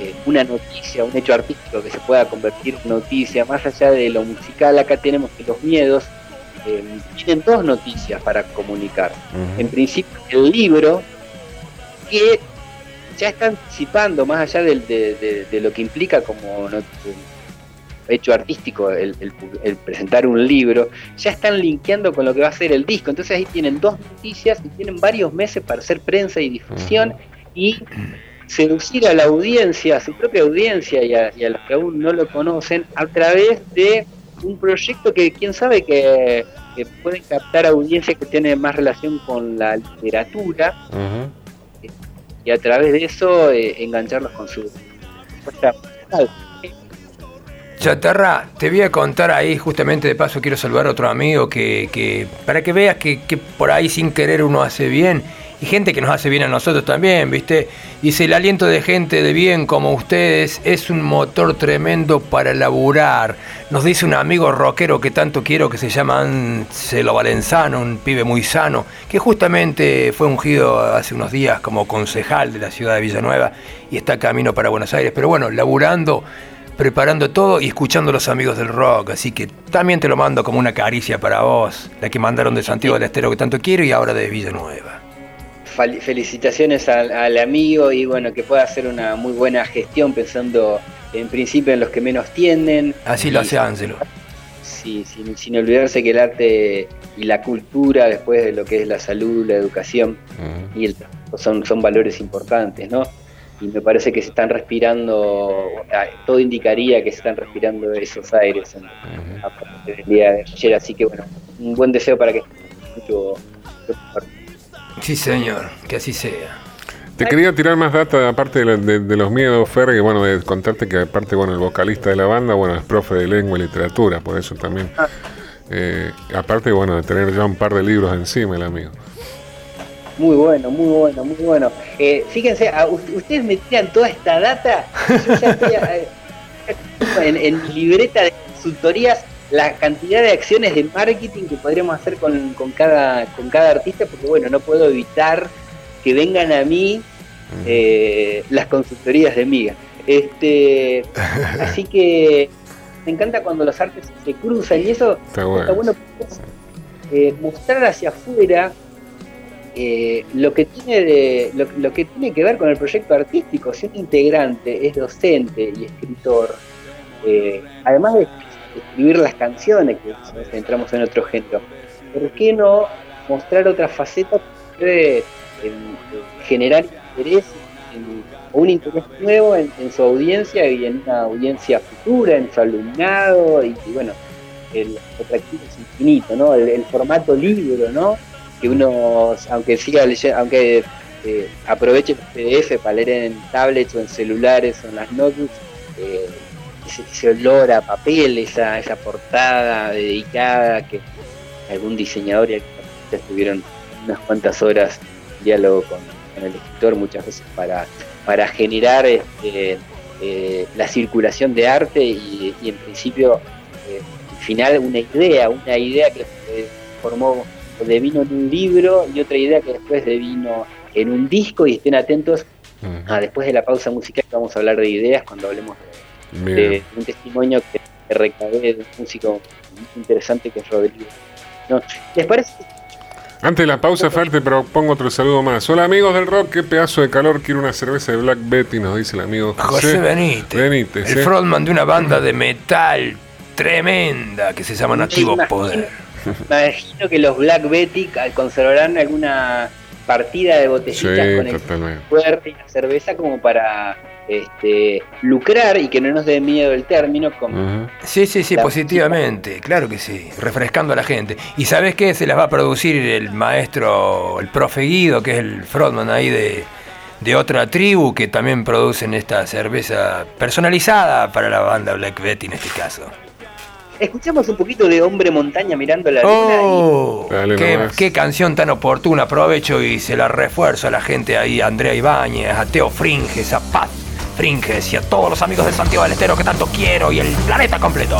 S18: eh, una noticia, un hecho artístico que se pueda convertir en noticia, más allá de lo musical, acá tenemos que los miedos eh, tienen dos noticias para comunicar. En principio, el libro, que ya está anticipando, más allá de, de- de lo que implica como not- hecho artístico el, el el presentar un libro, ya están linkeando con lo que va a ser el disco. Entonces ahí tienen dos noticias y tienen varios meses para hacer prensa y difusión y seducir a la audiencia, a su propia audiencia y a, y a los que aún no lo conocen, a través de un proyecto que quién sabe que, que pueden captar audiencia que tiene más relación con la literatura y a través de eso eh, engancharlos con su.
S5: Chatarra, te voy a contar ahí, justamente de paso quiero saludar a otro amigo que, para que veas que, que por ahí sin querer uno hace bien y gente que nos hace bien a nosotros también, ¿viste? Dice, el aliento de gente de bien como ustedes es un motor tremendo para laburar. Nos dice un amigo rockero que tanto quiero que se llama Anselo Valenzano, un pibe muy sano, que justamente fue ungido hace unos días como concejal de la ciudad de Villanueva y está camino para Buenos Aires. Pero bueno, laburando preparando todo y escuchando a los amigos del rock. Así que también te lo mando como una caricia para vos, la que mandaron de Santiago del Estero que tanto quiero y ahora de Villanueva.
S18: Felicitaciones al, al amigo y bueno, que pueda hacer una muy buena gestión pensando en principio en los que menos tienden.
S5: Así lo hace Ángelo.
S18: Sí, sin, sin olvidarse que el arte y la cultura, después de lo que es la salud, la educación y el son, son valores importantes, ¿no? Y me parece que se están respirando, ah, todo indicaría que se están respirando esos aires en, a partir del día de ayer, así que bueno, un buen deseo para que mucho.
S5: Sí, señor, que así sea.
S4: Te quería tirar más data aparte de, la- de- de los miedos, Fer, que bueno, de contarte que aparte, bueno, el vocalista de la banda, bueno, es profe de lengua y literatura, por eso también. eh, aparte, bueno, de tener ya un par de libros encima el amigo.
S18: Muy bueno, muy bueno, muy bueno. Eh, fíjense, a- ustedes me tiran toda esta data. Yo ya estoy eh, en, libreta de consultorías la cantidad de acciones de marketing que podríamos hacer con, con cada, con cada artista, porque bueno, no puedo evitar que vengan a mí eh, las consultorías de Miga. Este, así que me encanta cuando los artes se cruzan y eso
S4: Está bueno.
S18: está bueno eh, mostrar hacia afuera eh, lo, que tiene de, lo, lo que tiene que ver con el proyecto artístico, si un integrante es docente y escritor, eh, además de escribir las canciones, que si entramos en otro género, ¿por qué no mostrar otra faceta que puede eh, generar interés o un interés nuevo en, su audiencia y en una audiencia futura, en su alumnado y, y bueno, el atractivo es infinito, ¿no? El formato libro, ¿no? Que uno, aunque siga leyendo, aunque eh, aproveche PDF para leer en tablets o en celulares o en las notebooks, eh, ese, olor a papel, esa, esa portada dedicada que algún diseñador y arquitecto estuvieron unas cuantas horas en diálogo con, el escritor muchas veces para, para generar este, eh, la circulación de arte y, en principio eh, al final una idea, una idea que eh, formó devino en un libro y otra idea que después devino en un disco y estén atentos a después de la pausa musical que vamos a hablar de ideas cuando hablemos de, un testimonio que, que recabé de un músico muy interesante que es Rodrigo. No, ¿Les parece?
S4: Antes de la pausa, Fer, te propongo otro saludo más. Hola amigos del rock, qué pedazo de calor, quiero una cerveza de Black Betty, nos dice el amigo José,
S5: José Benítez.
S4: Benítez,
S5: El
S4: ¿eh?
S5: frontman de una banda de metal tremenda que se llama Nativo
S18: imagino-
S5: Poder.
S18: Me imagino que los Black Betty conservarán alguna partida de botellitas
S4: Sí,
S18: con el fuerte y la cerveza como para este, lucrar y que no nos dé miedo el término como
S5: Sí, sí, sí, positivamente, claro que sí, refrescando a la gente. ¿Y sabes qué? Se las va a producir el maestro, el profe Guido, que es el frontman ahí de, de otra tribu, que también producen esta cerveza personalizada para la banda Black Betty en este caso.
S18: Escuchamos un poquito de Hombre Montaña mirando la luna
S5: ¡Oh!
S4: Dale
S5: qué,
S4: nomás.
S5: qué canción tan oportuna! Aprovecho y se la refuerzo a la gente ahí, a Andrea Ibáñez, a Teo Fringes, a Paz Fringes y a todos los amigos de Santiago del Estero que tanto quiero y el planeta completo.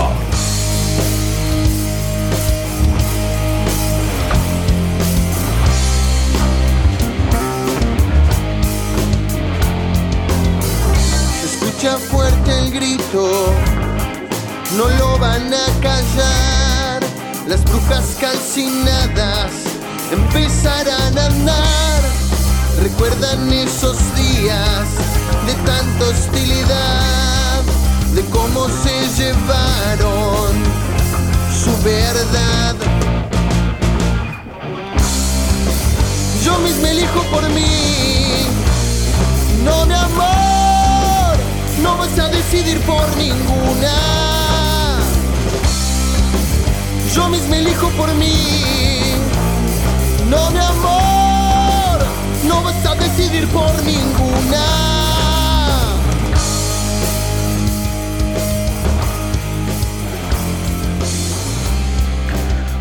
S19: Escucha fuerte el grito, no lo callar. Las brujas calcinadas empezarán a andar. Recuerdan esos días de tanta hostilidad, de cómo se llevaron su verdad. Yo mismo elijo por mí. No, mi amor, no vas a decidir por ninguna. Yo mismo elijo por mí. No, mi amor, no vas a decidir por ninguna.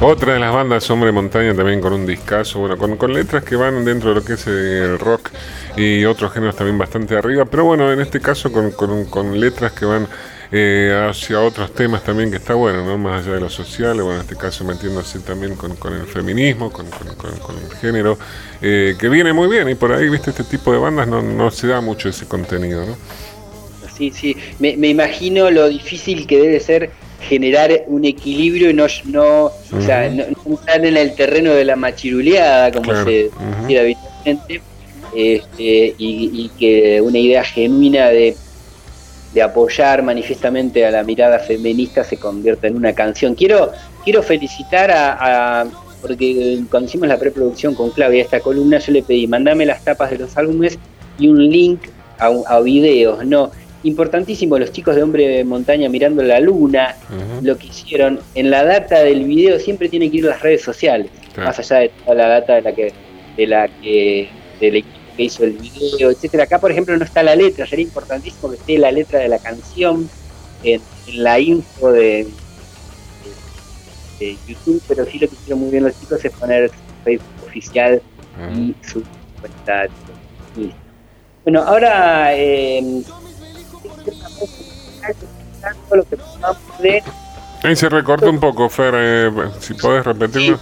S4: Otra de las bandas Hombre Montaña también con un discazo, bueno, con, con letras que van dentro de lo que es el rock y otros géneros también bastante arriba, pero bueno, en este caso con, con- con letras que van eh, hacia otros temas también que está bueno, ¿no? Más allá de lo social, bueno, en este caso metiéndose también con, con el feminismo, con, con- el género, eh, que viene muy bien y por ahí, viste, este tipo de bandas no, no se da mucho ese contenido, ¿no?
S18: Sí, sí. Me, me imagino lo difícil que debe ser generar un equilibrio y no, no, o sea, no, no entrar en el terreno de la machiruleada, como
S4: Claro,
S18: se decía habitualmente, este, y, y que una idea genuina de, de apoyar manifiestamente a la mirada feminista se convierta en una canción. Quiero, quiero felicitar a, a- porque cuando hicimos la preproducción con Claudia esta columna, yo le pedí, mandame las tapas de los álbumes y un link a, a videos, ¿no? Importantísimo, los chicos de Hombre de Montaña mirando la luna, lo que hicieron. En la data del video siempre tiene que ir las redes sociales,
S4: Claro.
S18: más allá de toda la data de la que, de la que, del equipo que hizo el video, etcétera. Acá, por ejemplo, no está la letra, sería importantísimo que esté la letra de la canción en, en la info de, de- de YouTube, pero sí lo que hicieron muy bien los chicos es poner su Facebook oficial y su cuenta. Bueno, ahora eh,
S4: Ahí se recortó un poco, Fer, eh, si podés repetirlo.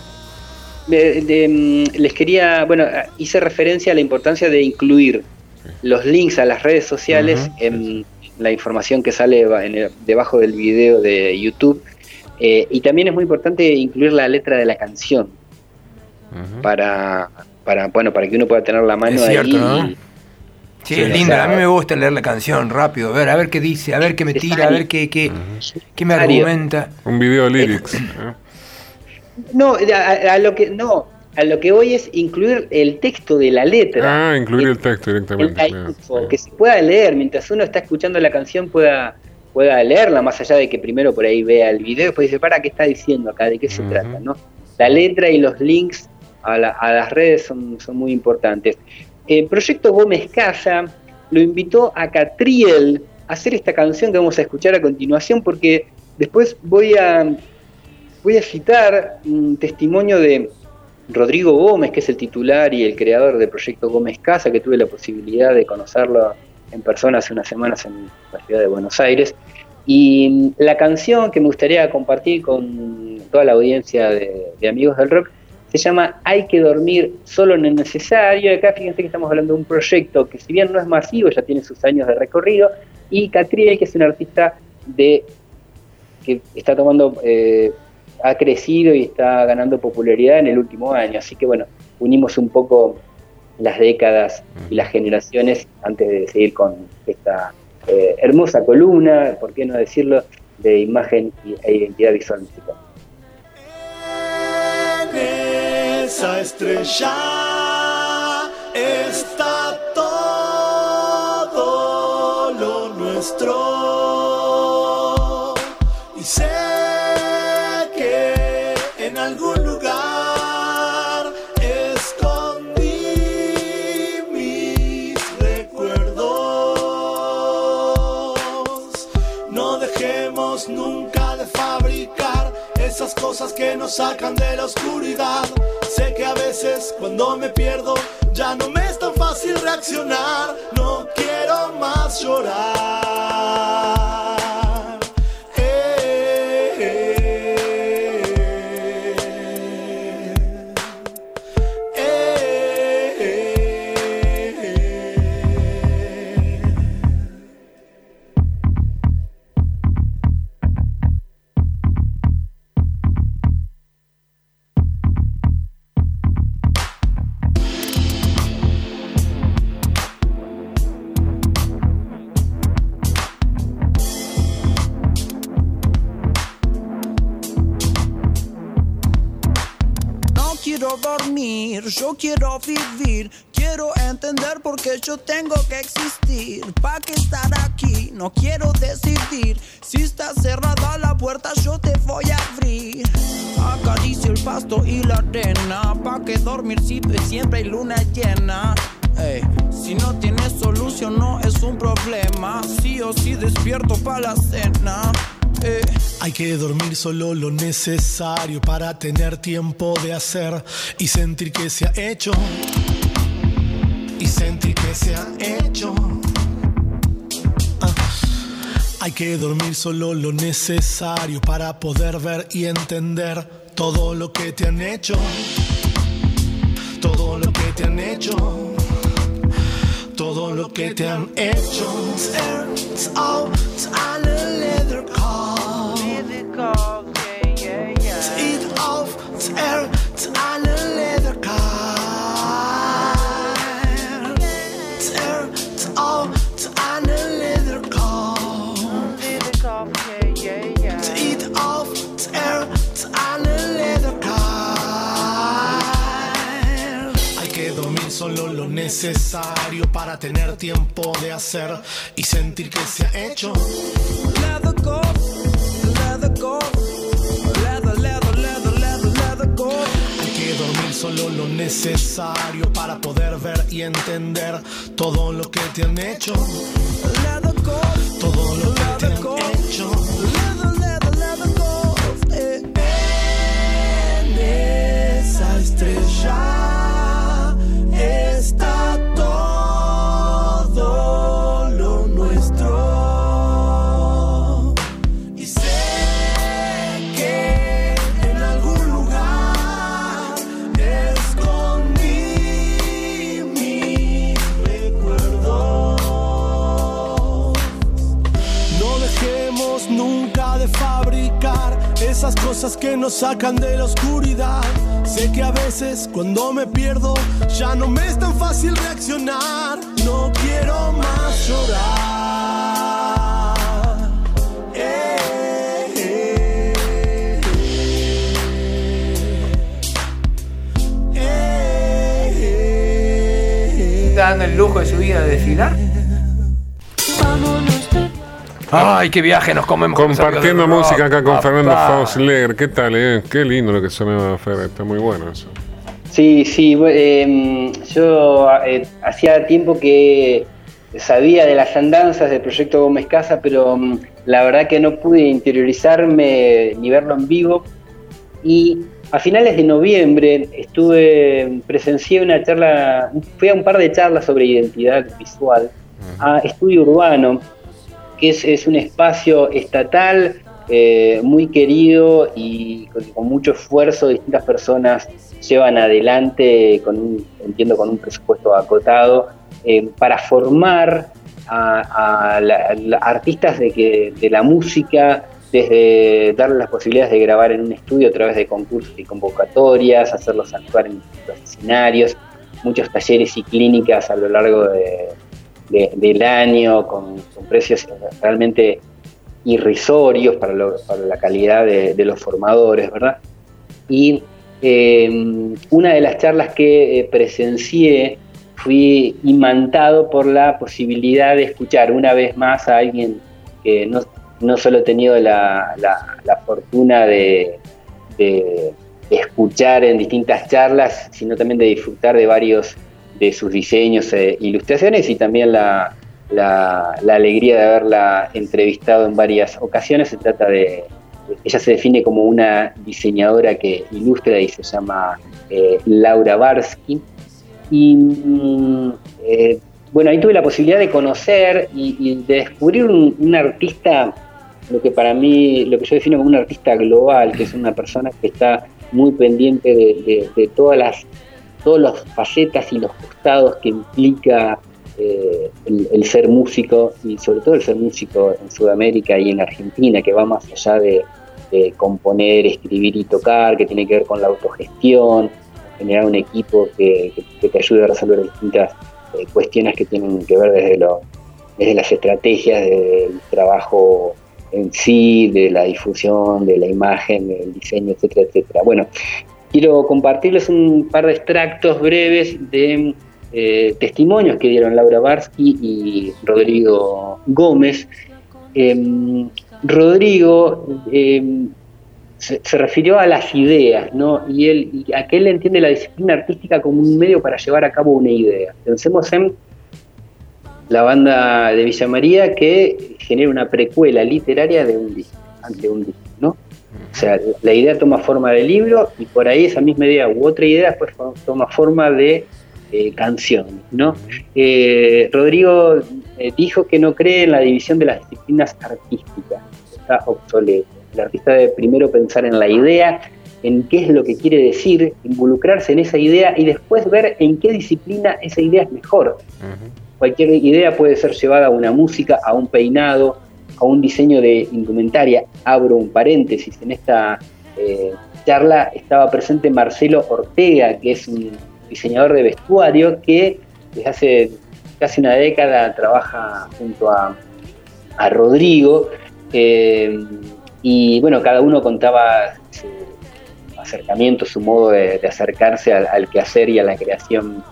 S18: De- de, mm, les quería, bueno, hice referencia a la importancia de incluir los links a las redes sociales en la información que sale en el- debajo del video de YouTube. Eh, y también es muy importante incluir la letra de la canción para, para, bueno, para que uno pueda tener la mano
S5: Es cierto,
S18: ahí.
S5: ¿no?
S18: y-
S5: Sí,
S18: Sí,
S5: es
S18: o
S5: linda.
S18: sea,
S5: A mí me gusta leer la canción rápido, a ver, a ver qué dice, a ver qué me tira, a ver qué, qué, qué me argumenta.
S4: Un video lyrics. ¿eh?
S18: No, a, a lo que no, a lo que voy es incluir el texto de la letra.
S4: Ah, incluir el texto
S18: en
S4: directamente. claro.
S18: que se pueda leer mientras uno está escuchando la canción pueda pueda leerla más allá de que primero por ahí vea el video y después dice para qué está diciendo acá de qué se trata no la letra y los links a, la- a las redes son, son muy importantes el proyecto Gómez Casa lo invitó a Catriel a hacer esta canción que vamos a escuchar a continuación porque después voy a voy a citar un testimonio de Rodrigo Gómez, que es el titular y el creador del proyecto Gómez Casa, que tuve la posibilidad de conocerlo en persona hace unas semanas en la ciudad de Buenos Aires. Y la canción que me gustaría compartir con toda la audiencia de, Amigos del Rock se llama Hay que dormir solo en el necesario. Acá fíjense que estamos hablando de un proyecto que si bien no es masivo, ya tiene sus años de recorrido. Y Catriel, que es un artista de que está tomando, eh, ha crecido y está ganando popularidad en el último año. Así que bueno, unimos un poco las décadas y las generaciones antes de seguir con esta eh, hermosa columna, por qué no decirlo, de imagen y- e identidad visual musical.
S19: esa estrella está todo lo nuestro. Y sé cosas que nos sacan de la oscuridad. Sé que a veces cuando me pierdo ya no me es tan fácil reaccionar. No quiero más llorar.
S20: Yo quiero vivir. Quiero entender por qué yo tengo que existir. ¿Para qué estar aquí? No quiero decidir. Si está cerrada la puerta, yo te voy a abrir. Acaricio el pasto y la arena. ¿Para qué dormir si siempre hay luna llena? Si no tienes solución, no es un problema. Sí o sí despierto para la cena.
S19: Hay que dormir solo lo necesario para tener tiempo de hacer y sentir que se ha hecho. Y sentir que se ha hecho. Ah. Hay que dormir solo lo necesario para poder ver y entender todo lo que te han hecho. Todo lo que te han hecho. Todo lo que te han hecho. Necesario para tener tiempo de hacer y sentir que se ha hecho.
S20: Leather go, leather go, leather, leather, leather, leather, leather go.
S19: Hay que dormir solo lo necesario para poder ver y entender todo lo que te han hecho.
S20: Leather
S19: Todo lo que te han hecho.
S20: leather, leather, leather go. Eh.
S19: En esa estrella cosas que nos sacan de la oscuridad. Sé que a veces cuando me pierdo ya no me es tan fácil reaccionar. No quiero más llorar. Eh, eh,
S5: ¿Está dando el lujo de su vida de desfilar? Ay, qué viaje nos comemos.
S4: Compartiendo música acá con
S5: papá.
S4: Fernando Fausler. ¿Qué tal, eh? Qué lindo lo que sonaba Fer, está muy bueno eso.
S18: Sí, sí, eh, yo eh, hacía tiempo que sabía de las andanzas del proyecto Gómez Casa, pero mm, la verdad que no pude interiorizarme ni verlo en vivo. Y a finales de noviembre estuve, presencié una charla, fui a un par de charlas sobre identidad visual a Estudio Urbano, es, es un espacio estatal eh, muy querido y con, mucho esfuerzo distintas personas llevan adelante, con un- entiendo con un presupuesto acotado, eh, para formar a, artistas de, que, de la música, desde darles las posibilidades de grabar en un estudio a través de concursos y convocatorias, hacerlos actuar en los escenarios, muchos talleres y clínicas a lo largo de- de- del año con, precios realmente irrisorios para, la calidad de, los formadores, ¿verdad? Y eh, una de las charlas que eh, presencié fui imantado por la posibilidad de escuchar una vez más a alguien que no, no solo he tenido la, la- fortuna de escuchar en distintas charlas, sino también de disfrutar de varios de sus diseños e ilustraciones y también la, la- alegría de haberla entrevistado en varias ocasiones. Se trata de, ella se define como una diseñadora que ilustra y se llama eh, Laura Barsky. Y eh, bueno, ahí tuve la posibilidad de conocer y, de descubrir un, artista, lo que para mí, lo que yo defino como un artista global, que es una persona que está muy pendiente de- de todas las todas las facetas y los costados que implica eh, el, ser músico y sobre todo el ser músico en Sudamérica y en Argentina, que va más allá de, componer, escribir y tocar, que tiene que ver con la autogestión, generar un equipo que, te ayude a resolver distintas eh, cuestiones que tienen que ver desde, desde las estrategias del trabajo en sí, de la difusión, de la imagen, del diseño, etcétera, etcétera. Bueno, quiero compartirles un par de extractos breves de eh, testimonios que dieron Laura Barsky y Rodrigo Gómez. Em, Rodrigo em, se, refirió a las ideas, ¿no? Y él, y a que él entiende la disciplina artística como un medio para llevar a cabo una idea. Pensemos en la banda de Villa María que genera una precuela literaria de un disco, ante un disco. O sea, la idea toma forma de libro y por ahí esa misma idea u otra idea después toma forma de eh, canción, ¿no? Eh, Rodrigo eh, dijo que no cree en la división de las disciplinas artísticas, está obsoleto. El artista debe primero pensar en la idea, en qué es lo que quiere decir, involucrarse en esa idea y después ver en qué disciplina esa idea es mejor. Cualquier idea puede ser llevada a una música, a un peinado, a un diseño de indumentaria. Abro un paréntesis, en esta eh, charla estaba presente Marcelo Ortega, que es un diseñador de vestuario que desde hace casi una década trabaja junto a, a Rodrigo. eh, y bueno, cada uno contaba su acercamiento, su modo de, acercarse al, al quehacer y a la creación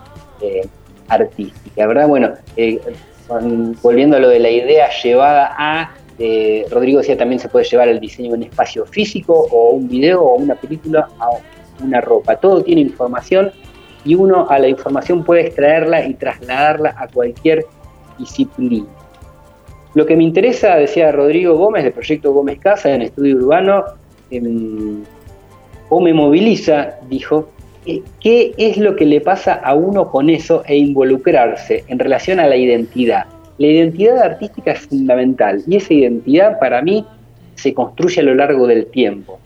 S18: eh, artística, ¿verdad? Bueno, volviendo a lo de la idea llevada a, eh, Rodrigo decía también se puede llevar el diseño de un espacio físico o un video o una película a una ropa. Todo tiene información y uno a la información puede extraerla y trasladarla a cualquier disciplina. Lo que me interesa, decía Rodrigo Gómez, del proyecto Gómez Casa en Estudio Urbano, em, o me moviliza, dijo, qué es lo que le pasa a uno con eso e involucrarse en relación a la identidad. La identidad artística es fundamental y esa identidad para mí se construye a lo largo del tiempo.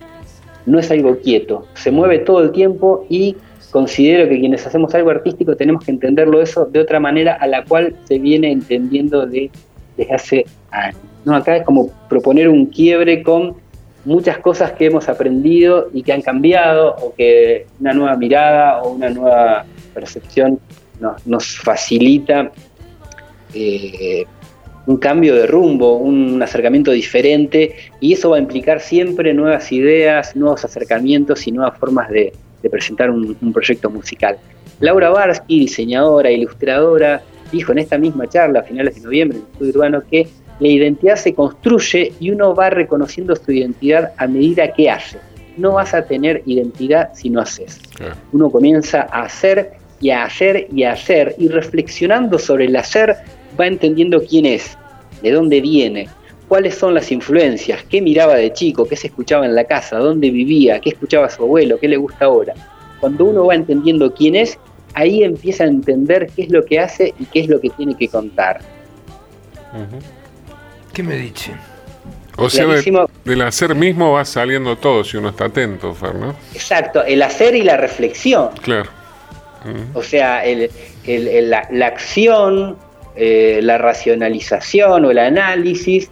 S18: No es algo quieto, se mueve todo el tiempo y considero que quienes hacemos algo artístico tenemos que entenderlo eso de otra manera a la cual se viene entendiendo de, desde hace años. ¿no? Acá es como proponer un quiebre con muchas cosas que hemos aprendido y que han cambiado o que una nueva mirada o una nueva percepción nos, facilita eh, un cambio de rumbo, un acercamiento diferente y eso va a implicar siempre nuevas ideas, nuevos acercamientos y nuevas formas de, presentar un, un proyecto musical. Laura Barsky, diseñadora, ilustradora, dijo en esta misma charla a finales de noviembre en el Estudio Urbano que la identidad se construye y uno va reconociendo su identidad a medida que hace. No vas a tener identidad si no haces. Uno comienza a hacer y a hacer y a hacer y reflexionando sobre el hacer va entendiendo quién es, de dónde viene, cuáles son las influencias, qué miraba de chico, qué se escuchaba en la casa, dónde vivía, qué escuchaba su abuelo, qué le gusta ahora. Cuando uno va entendiendo quién es, ahí empieza a entender qué es lo que hace y qué es lo que tiene que contar.
S5: ¿Qué me dice?
S4: O sea, de- del hacer mismo va saliendo todo si uno está atento, Fer, ¿no?
S18: Exacto, el hacer y la reflexión.
S4: Claro.
S18: O sea, el- el- el- la, la acción, eh, la racionalización o el análisis,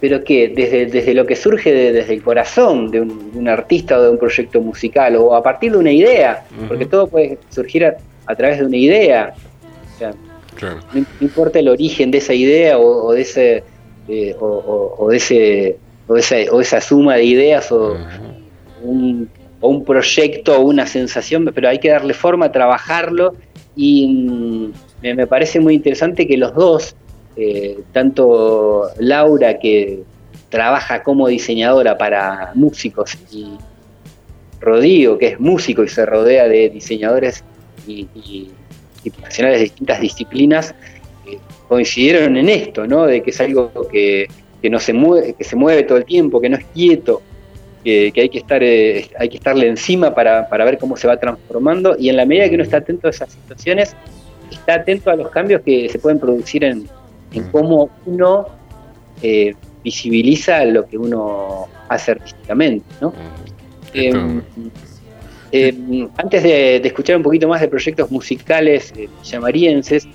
S18: pero que desde, desde lo que surge de- desde el corazón de un, de un artista o de un proyecto musical o a partir de una idea, porque todo puede surgir a, a través de una idea. O sea,
S4: Claro.
S18: no, no importa el origen de esa idea o, o de ese eh, o, o- o de ese o esa, o esa suma de ideas o un, o un proyecto o una sensación, pero hay que darle forma, trabajarlo. Y mm, me, me parece muy interesante que los dos, eh, tanto Laura que trabaja como diseñadora para músicos y Rodrigo que es músico y se rodea de diseñadores y, y- y profesionales de distintas disciplinas, eh, coincidieron en esto, ¿no? De que es algo que, que no se mueve, que se mueve todo el tiempo, que no es quieto, que, que hay que estar eh, hay que estarle encima para, para ver cómo se va transformando y en la medida que uno está atento a esas situaciones está atento a los cambios que se pueden producir en, en cómo uno eh, visibiliza lo que uno hace artísticamente ¿no? Eh, eh, antes de, de escuchar un poquito más de proyectos musicales eh, villamarienses,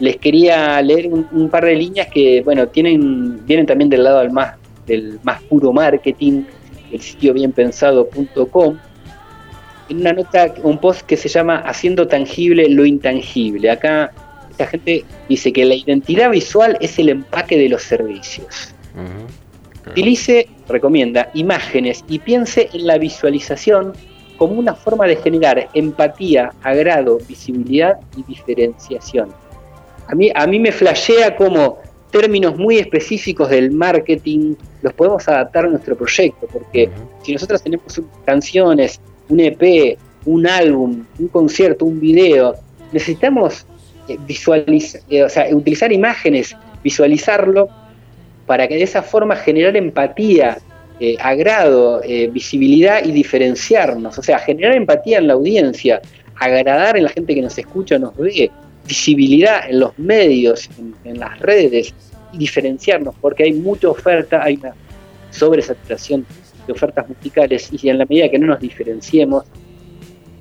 S18: les quería leer un, un par de líneas que, bueno, tienen, vienen también del lado del más, del más puro marketing, el sitio bienpensado.com, en una nota, un post que se llama Haciendo tangible lo intangible. Acá esta gente dice que la identidad visual es el empaque de los servicios. Utilice, recomienda, imágenes y piense en la visualización como una forma de generar empatía, agrado, visibilidad y diferenciación. A mí, a mí me flashea como términos muy específicos del marketing los podemos adaptar a nuestro proyecto, porque si nosotros tenemos canciones, un EP, un álbum, un concierto, un video, necesitamos eh, visualizar, o sea, utilizar imágenes, visualizarlo para que de esa forma generar empatía, eh, agrado, eh, visibilidad y diferenciarnos. O sea, generar empatía en la audiencia, agradar en la gente que nos escucha, nos ve, visibilidad en los medios, en, las redes y diferenciarnos, porque hay mucha oferta, hay una sobresaturación de ofertas musicales y en la medida que no nos diferenciemos,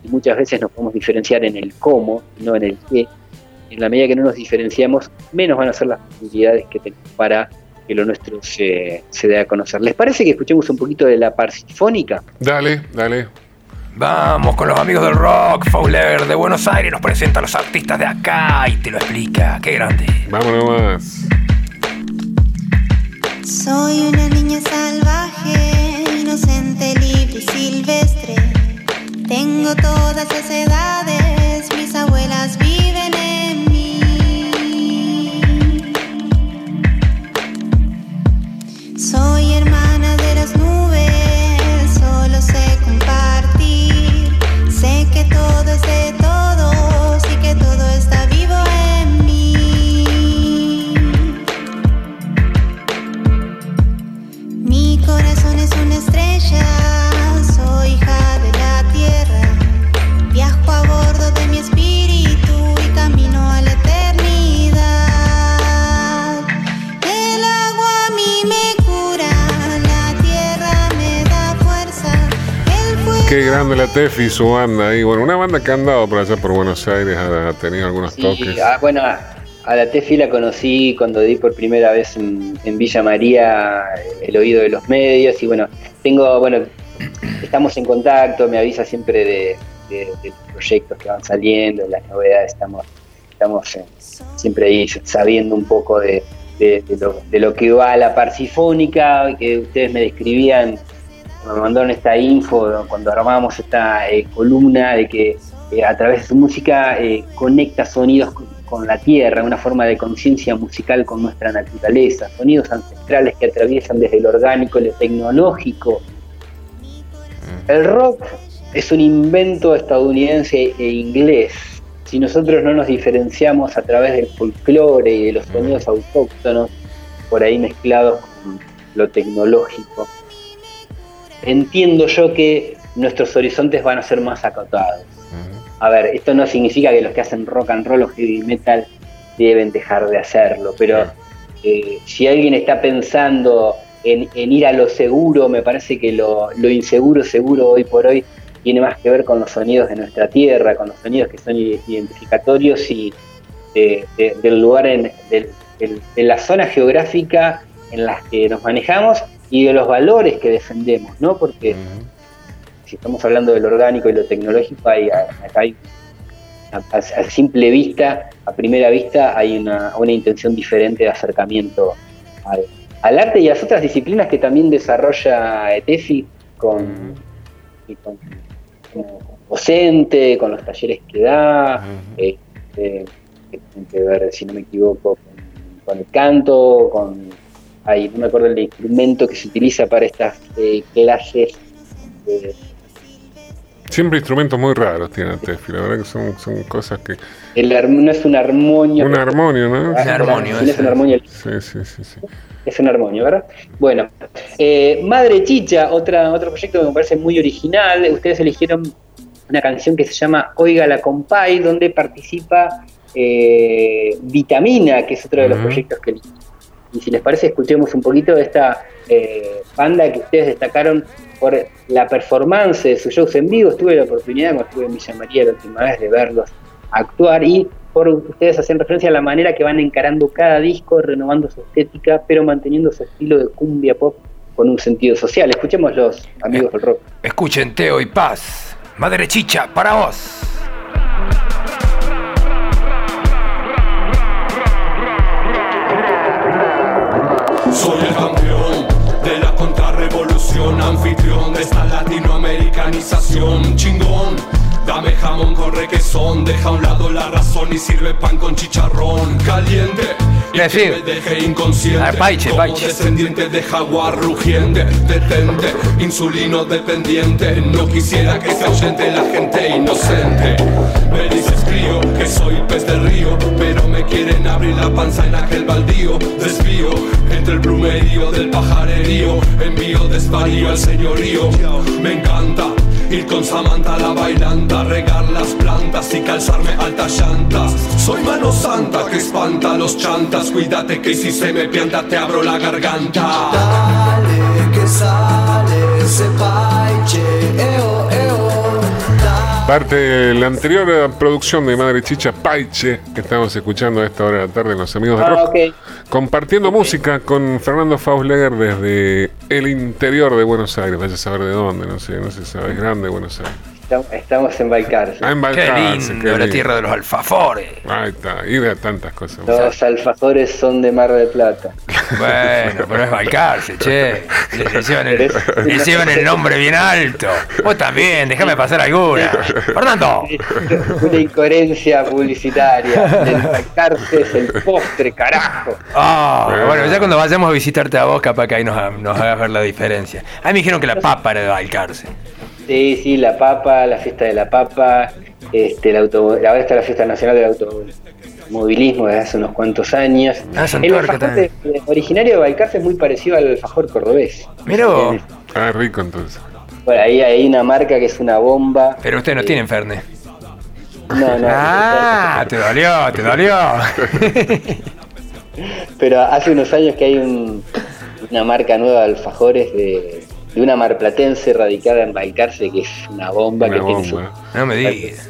S18: y muchas veces nos podemos diferenciar en el cómo, no en el qué, en la medida que no nos diferenciamos, menos van a ser las posibilidades que tenemos para que lo nuestro se, se dé a conocer. ¿Les parece que escuchemos un poquito de la parsifónica?
S4: Dale, dale.
S5: Vamos con los amigos del rock. Fowler de Buenos Aires nos presenta a los artistas de acá y te lo explica. Qué grande.
S4: Vámonos más.
S21: Soy una niña salvaje, inocente, libre y silvestre. Tengo todas las edades, mis abuelas viven en mí. Soy
S4: grande la Tefi y su banda ahí. Bueno, una banda que ha andado por allá por Buenos Aires, ha, tenido algunos toques.
S18: Ah, bueno, a, la Tefi la conocí cuando di por primera vez en, en Villa María el oído de los medios y bueno, tengo, bueno, estamos en contacto, me avisa siempre de, de- de los proyectos que van saliendo, de las novedades, estamos, estamos eh, siempre ahí sabiendo un poco de, de- de lo, de lo que va a la parsifónica, que ustedes me describían, me mandaron esta info cuando armamos esta eh, columna de que eh, a través de su música eh, conecta sonidos con, con la tierra, una forma de conciencia musical con nuestra naturaleza, sonidos ancestrales que atraviesan desde lo orgánico, lo tecnológico. El rock es un invento estadounidense e inglés. Si nosotros no nos diferenciamos a través del folclore y de los sonidos autóctonos, por ahí mezclados con lo tecnológico, entiendo yo que nuestros horizontes van a ser más acotados. A ver, esto no significa que los que hacen rock and roll o heavy metal deben dejar de hacerlo, pero eh, si alguien está pensando en, en ir a lo seguro, me parece que lo, lo inseguro seguro hoy por hoy tiene más que ver con los sonidos de nuestra tierra, con los sonidos que son identificatorios y de- de- del lugar, en, de la zona geográfica en las que nos manejamos y de los valores que defendemos, ¿no? Porque si estamos hablando de lo orgánico y lo tecnológico, hay, acá hay a, a- a simple vista, a primera vista, hay una, una intención diferente de acercamiento al, al arte y a las otras disciplinas que también desarrolla ETEFI con, y con- como docente, con los talleres que da, este, que tienen que ver, si no me equivoco, con, con el canto, con ay, no me acuerdo el instrumento que se utiliza para estas eh, clases de
S4: Siempre instrumentos muy raros tiene el Tefi, la verdad que son, son cosas que...
S18: el no es un armonio.
S4: Un armonio, ¿no?
S18: Ah, no, es un armonio.
S4: Sí, sí, sí. sí.
S18: Es un armonio, ¿verdad? Bueno, eh, Madre Chicha, otra, otro proyecto que me parece muy original. Ustedes eligieron una canción que se llama Oiga la Compay, donde participa eh, Vitamina, que es otro de los proyectos que elegí. Y si les parece, escuchemos un poquito de esta eh, banda que ustedes destacaron por la performance de sus shows en vivo. Tuve la oportunidad, cuando estuve en Villa María la última vez, de verlos actuar y por ustedes hacen referencia a la manera que van encarando cada disco, renovando su estética, pero manteniendo su estilo de cumbia pop con un sentido social. Escuchemos los amigos del rock.
S5: Escuchen Teo y Paz. Madre Chicha, para vos.
S22: Latinoamericanización, chingón. Dame jamón con requesón, deja a un lado la razón y sirve pan con chicharrón caliente. Que me deje inconsciente
S5: Ah, paiche,
S22: como
S5: paiche.
S22: descendiente de jaguar rugiente, detente, insulino dependiente. No quisiera que se ahuyente la gente inocente. Me dices crío que soy pez del río, pero me quieren abrir la panza en aquel baldío. Desvío entre el plumerío del pajarerío, envío desvarío al señorío. Me encanta ir con Samantha la bailanta, regar las plantas y calzarme altas llantas. Soy mano santa que espanta a los chantas. Cuídate que si se me pianta te abro la garganta.
S20: Dale, que sale ese paiche, eo.
S4: Parte de la anterior eh, producción de Madre Chicha Paiche, que estamos escuchando a esta hora de la tarde, los amigos de
S18: Ah,
S4: rock, compartiendo música con Fernando Fausleger desde el interior de Buenos Aires, vaya a saber de dónde, no sé, no sé, sabes, grande Buenos Aires.
S18: Estamos- en Balcarce.
S4: Ah, en
S5: Qué
S4: Balcarce,
S5: lindo, la tierra de los alfafores.
S4: Ahí está, y de tantas cosas.
S18: Los alfajores son de Mar del Plata.
S5: Bueno, pero es Balcarce, che. Le, le llevan el, le llevan el nombre bien alto. Vos también, déjame pasar alguna. Fernando.
S18: Una incoherencia publicitaria. El Balcarce es el postre, carajo.
S5: Ah, bueno, ya cuando vayamos a visitarte a vos, capaz que ahí nos, nos hagas ver la diferencia. A mí me dijeron que la papa era de Balcarce.
S18: Sí, sí, la papa, la fiesta de la papa, este, el auto, ahora está la fiesta nacional del automovilismo desde hace unos cuantos años.
S5: Ah,
S18: el alfajor de- originario de Balcarce es muy parecido al alfajor cordobés.
S5: Miró.
S18: Eh,
S4: Ah, rico entonces.
S18: Bueno, ahí hay una marca que es una bomba.
S5: Pero ustedes no tienen Ferne.
S18: No, no.
S5: Ah, te dolió, te dolió.
S18: Pero hace unos años que hay un- una marca nueva de alfajores de, de una marplatense radicada en Balcarce que es una bomba
S5: Una
S18: que tiene su...
S5: bomba. No me digas.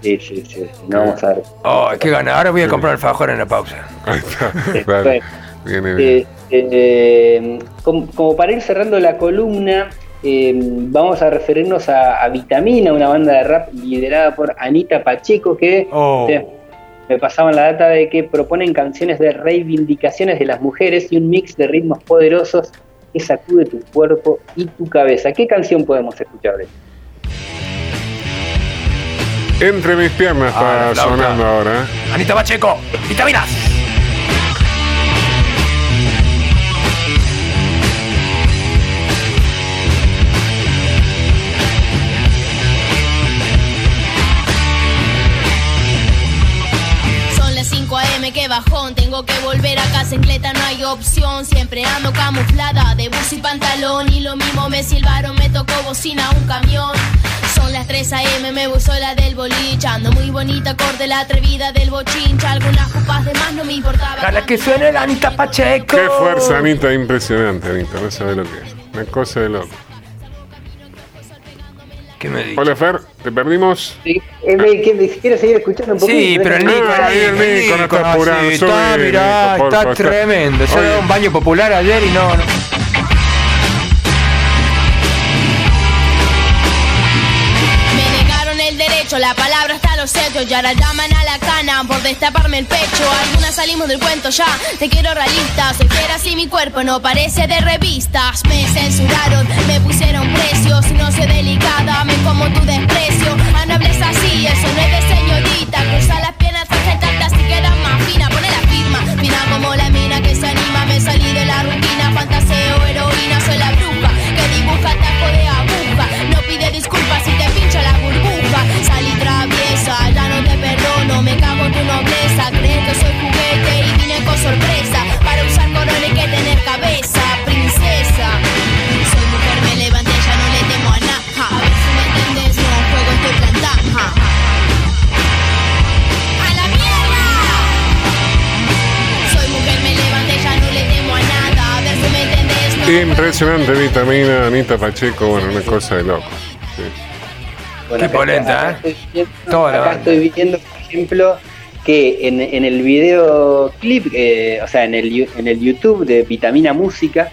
S18: Sí, sí, sí, no vamos a ver.
S5: Oh, qué gana. Ahora voy a comprar alfajor en la pausa.
S4: Ahí está,
S18: bueno.
S4: Viene
S18: Eh,
S4: bien.
S18: Eh, como, como para ir cerrando la columna, eh, vamos a referirnos a, a Vitamina, una banda de rap liderada por Anita Pacheco, que
S23: Oh.
S18: me pasaban la data de que proponen canciones de reivindicaciones de las mujeres y un mix de ritmos poderosos que sacude tu cuerpo y tu cabeza. ¿Qué canción podemos escuchar de?
S4: Entre mis piernas
S5: Ah,
S4: está
S5: flauta.
S4: sonando ahora. ¿eh?
S5: Anita Pacheco, vitaminas.
S24: Tengo que volver a casa en cleta, no hay opción. Siempre ando camuflada de bus y pantalón. Y lo mismo me silbaron, me tocó bocina un camión. Son las 3 am, me voy sola del boliche. Ando muy bonita, corte la atrevida del bochincha. Algunas copas de más no me importaba.
S5: Para que suene la Anita Pacheco.
S4: Qué fuerza, Anita, impresionante, Anita. No sabe lo que es. Una cosa de loco.
S5: ¿Qué me dice?
S4: Hola, Fer, ¿te perdimos?
S18: Eh, que- ¿Quieres seguir escuchando un poquito?
S5: Sí, pero el Nico,
S4: Ah, ahí el Nico, no está apurado,
S5: sí, está,
S4: subí,
S5: mirá,
S4: Nico,
S5: está
S4: está-
S5: tremendo. Yo un baño popular ayer y no, no.
S24: La palabra está a los hechos y ahora llaman a la cana por destaparme el pecho. Algunas salimos del cuento ya, te quiero realista. Soy fiera así mi cuerpo no parece de revistas. Me censuraron, me pusieron precio. Si no soy delicada, me como tu desprecio. Ah, no hables así, eso no es de señorita. Cruza las piernas, aceptate así quedas más fina. Pone la firma, fina como la mina que
S4: Impresionante, Vitamina, Anita Pacheco, bueno, una cosa de loco. Sí.
S18: Bueno,
S5: Qué
S18: acá-
S5: polenta,
S18: acá
S5: ¿eh?
S18: estoy viendo- acá estoy por ejemplo, que en, en el videoclip, eh, o sea, en el, en el YouTube de Vitamina Música,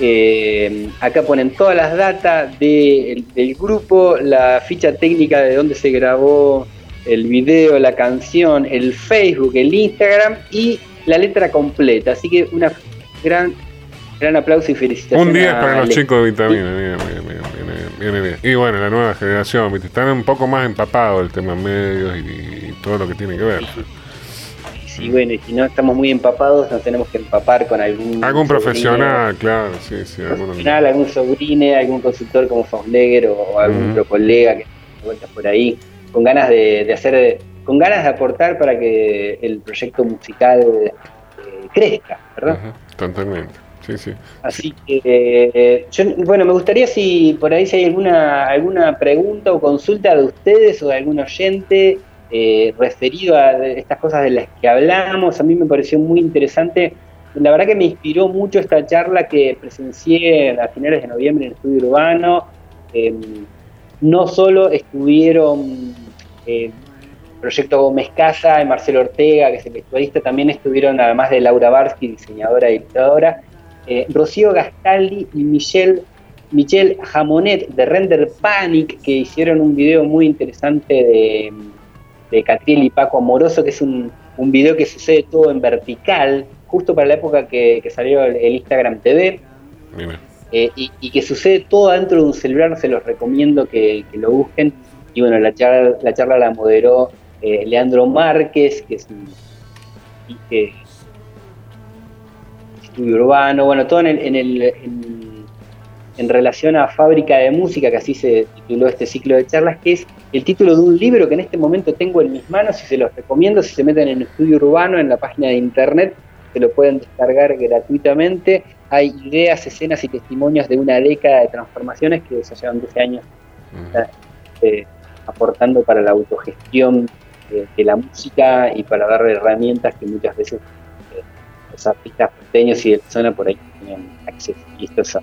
S18: eh, acá ponen todas las datas de- del grupo, la ficha técnica de dónde se grabó el video, la canción, el Facebook, el Instagram y la letra completa. Así que una gran, gran aplauso y felicitaciones.
S4: Un 10
S18: a
S4: para los chicos de Vitamina, bien, bien, bien, viene, viene bien. Y bueno, la nueva generación, ¿viste? están un poco más empapados el tema medios y, y todo lo que tiene que ver.
S18: Y bueno, y si no estamos muy empapados, nos tenemos que empapar con algún.
S4: Algún
S18: sobrino,
S4: profesional, claro, sí, sí,
S18: profesional, algún sobrine, algún consultor como Fausleger o algún otro colega que da vueltas por ahí, con ganas de, de hacer, con ganas de aportar para que el proyecto musical eh, crezca, ¿verdad?
S4: Totalmente, sí, sí.
S18: Así que, yo, bueno, me gustaría si por ahí si hay alguna, alguna pregunta o consulta de ustedes o de algún oyente eh, referido a estas cosas de las que hablamos. A mí me pareció muy interesante. La verdad que me inspiró mucho esta charla que presencié a finales de noviembre en el Estudio Urbano. Eh, no solo estuvieron eh, Proyecto Gómez Casa y Marcelo Ortega, que es el vestuarista, también estuvieron, además de Laura Barsky, diseñadora y ilustradora, eh, Rocío Gastaldi y Michelle, Michelle Jamonet de Render Panic, que hicieron un video muy interesante de, de Catriel y Paco Amoroso, que es un, un video que sucede todo en vertical, justo para la época que, que salió el, el Instagram TV. Eh, y, y que sucede todo dentro de un celular, se los recomiendo que, que lo busquen. Y bueno, la charla la, charla la moderó eh, Leandro Márquez, que es un que- estudio urbano, bueno, todo en, el, en, el- en- en relación a Fábrica de Música, que así se tituló este ciclo de charlas, que es el título de un libro que en este momento tengo en mis manos y se los recomiendo, si se meten en Estudio Urbano, en la página de internet, se lo pueden descargar gratuitamente. Hay ideas, escenas y testimonios de una década de transformaciones que ya llevan 12 años eh, aportando para la autogestión de, de la música y para darle herramientas que muchas veces los artistas porteños y de la zona por ahí tenían acceso. Y estos a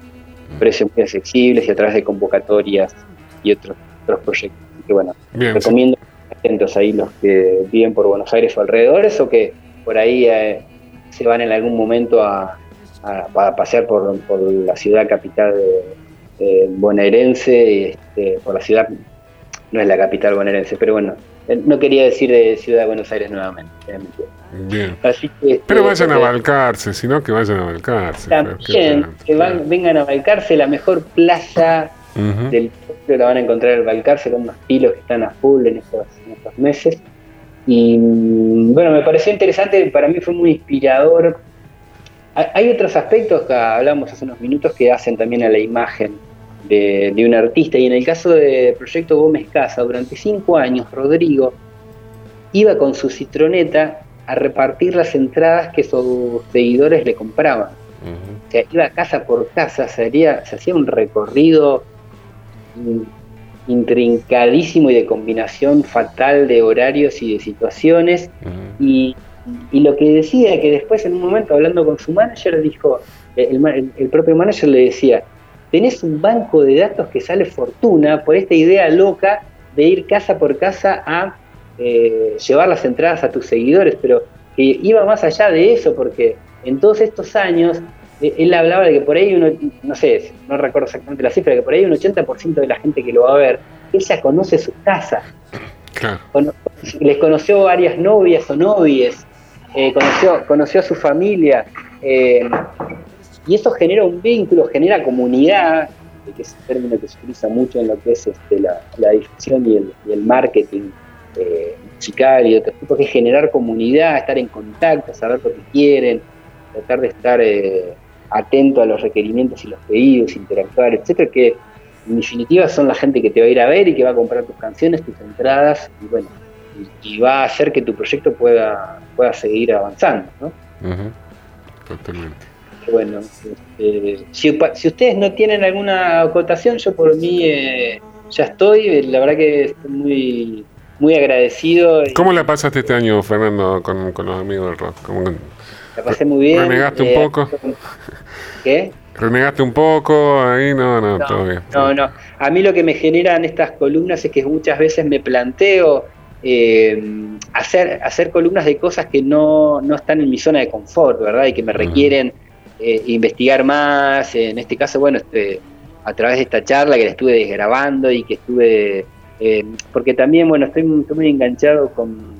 S18: precios muy accesibles y a través de convocatorias y otros, otros proyectos. Así que bueno,
S4: Bien,
S18: recomiendo que estén atentos ahí los que viven por Buenos Aires o alrededores o que por ahí eh, se van en algún momento a, a, a pasear por, por la ciudad capital eh, bonaerense, este, por la ciudad, no es la capital bonaerense, pero bueno, no quería decir de Ciudad de Buenos Aires nuevamente.
S4: Bien.
S18: Así que,
S4: Pero
S18: este,
S4: vayan a
S18: eh,
S4: Balcarce, si no que vayan a Balcarce.
S18: También, que van- vengan a Balcarce, la mejor plaza del pueblo la van a encontrar en Balcarce con unos pilos que están a full en estos, en estos meses. Y bueno, me pareció interesante, para mí fue muy inspirador. Hay- Hay otros aspectos que hablamos hace unos minutos que hacen también a la imagen de, de un artista. Y en el caso de Proyecto Gómez Casa, durante cinco años, Rodrigo iba con su citroneta a repartir las entradas que sus seguidores le compraban. O sea, iba casa por casa, se, haría- se hacía un recorrido in- intrincadísimo y de combinación fatal de horarios y de situaciones. y, y lo que decía que después en un momento hablando con su manager dijo, el- el propio manager le decía, tenés un banco de datos que sale fortuna por esta idea loca de ir casa por casa a eh, llevar las entradas a tus seguidores, pero que iba más allá de eso, porque en todos estos años eh, él hablaba de que por ahí uno, no sé, no recuerdo exactamente la cifra, que por ahí un 80% de la gente que lo va a ver, él ya conoce su casa. Cono- les conoció varias novias o novies, eh, conoció, conoció a su familia, eh, y eso genera un vínculo, genera comunidad, que es un término que se utiliza mucho en lo que es este, la, la difusión y el, marketing eh, musical y otros tipos, que es generar comunidad, estar en contacto, saber lo que quieren, tratar de estar eh, atento a los requerimientos y los pedidos, interactuar, etcétera, que en definitiva son la gente que te va a ir a ver y que va a comprar tus canciones, tus entradas, y bueno, y, va a hacer que tu proyecto pueda, pueda seguir avanzando, ¿no?
S4: Ujú. Totalmente.
S18: Bueno, este, si, ustedes no tienen alguna acotación, yo por mí eh, ya estoy, eh, la verdad que estoy muy, muy agradecido,
S4: ¿Cómo la pasaste este año, Fernando, con, con los amigos del rock? ¿Cómo-
S18: la pasé muy bien.
S4: ¿Renegaste
S18: eh,
S4: un poco?
S18: ¿Qué?
S4: ¿Renegaste un poco? Ahí no, no,
S18: No,
S4: todo bien.
S18: No, no. A mí lo que me generan estas columnas es que muchas veces me planteo eh, hacer, hacer columnas de cosas que no, no están en mi zona de confort, ¿verdad? Y que me requieren eh, investigar más. En este caso, bueno, este, a través de esta charla que la estuve desgrabando y que estuve. eh, porque también, bueno, estoy, muy enganchado con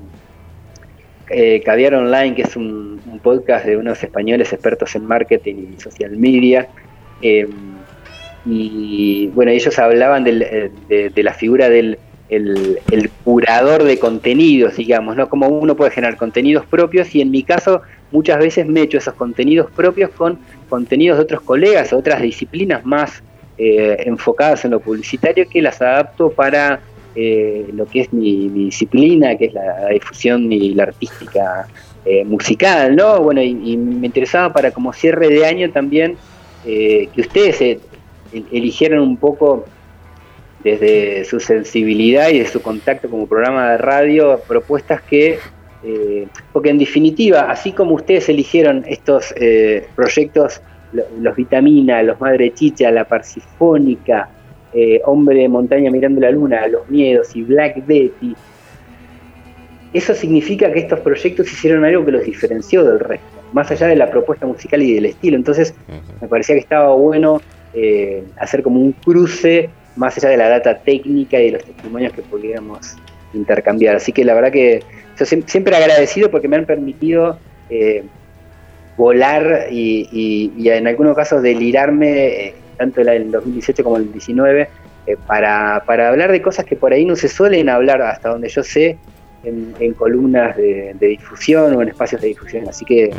S18: eh, Caviar Online, que es un, podcast de unos españoles expertos en marketing y social media. y bueno, ellos hablaban del, de, de la figura del el, curador de contenidos, digamos, ¿no? Como uno puede generar contenidos propios y en mi caso muchas veces me echo esos contenidos propios con contenidos de otros colegas otras disciplinas más eh, enfocadas en lo publicitario que las adapto para eh, lo que es mi, disciplina, que es la, difusión y la artística eh, musical, ¿no? Bueno, y, y me interesaba para como cierre de año también que ustedes el- eligieran un poco desde su sensibilidad y de su contacto como programa de radio propuestas que eh, porque en definitiva así como ustedes eligieron estos eh, proyectos lo- los Vitamina, los Madre Chicha, la Parsifónica, eh, Hombre de Montaña Mirando la Luna, Los Miedos y Black Betty, eso significa que estos proyectos hicieron algo que los diferenció del resto, más allá de la propuesta musical y del estilo. Entonces, me parecía que estaba bueno hacer como un cruce más allá de la data técnica y de los testimonios que pudiéramos intercambiar. Así que la verdad que yo siem- siempre agradecido porque me han permitido eh, volar y, y- y en algunos casos delirarme, eh, tanto en el 2018 como en el 2019, eh, para, para hablar de cosas que por ahí no se suelen hablar, hasta donde yo sé, en, en columnas de, de difusión o en espacios de difusión. Así que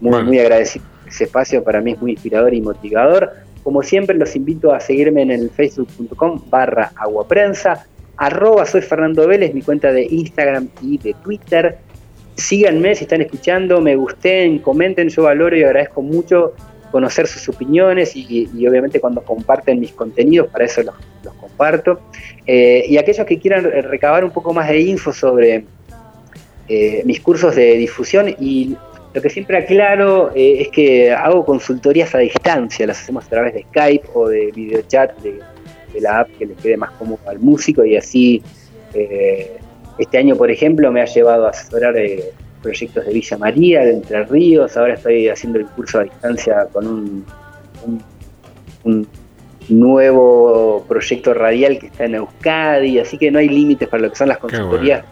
S18: muy, muy agradecido. Ese espacio para mí es muy inspirador y motivador. Como siempre, los invito a seguirme en el facebook.com barra aguaprensa, arroba soy Fernando Vélez, mi cuenta de Instagram y de Twitter. Síganme si están escuchando, me gusten, comenten, yo valoro y agradezco mucho conocer sus opiniones y, obviamente cuando comparten mis contenidos, para eso los, comparto. Eh, y aquellos que quieran recabar un poco más de info sobre eh, mis cursos de difusión y lo que siempre aclaro eh, es que hago consultorías a distancia, las hacemos a través de Skype o de videochat de, de la app que le quede más cómodo al músico y así eh, este año, por ejemplo, me ha llevado a asesorar eh, proyectos de Villa María, de Entre Ríos, ahora estoy haciendo el curso a distancia con un, un- un nuevo proyecto radial que está en Euskadi, así que no hay límites para lo que son las consultorías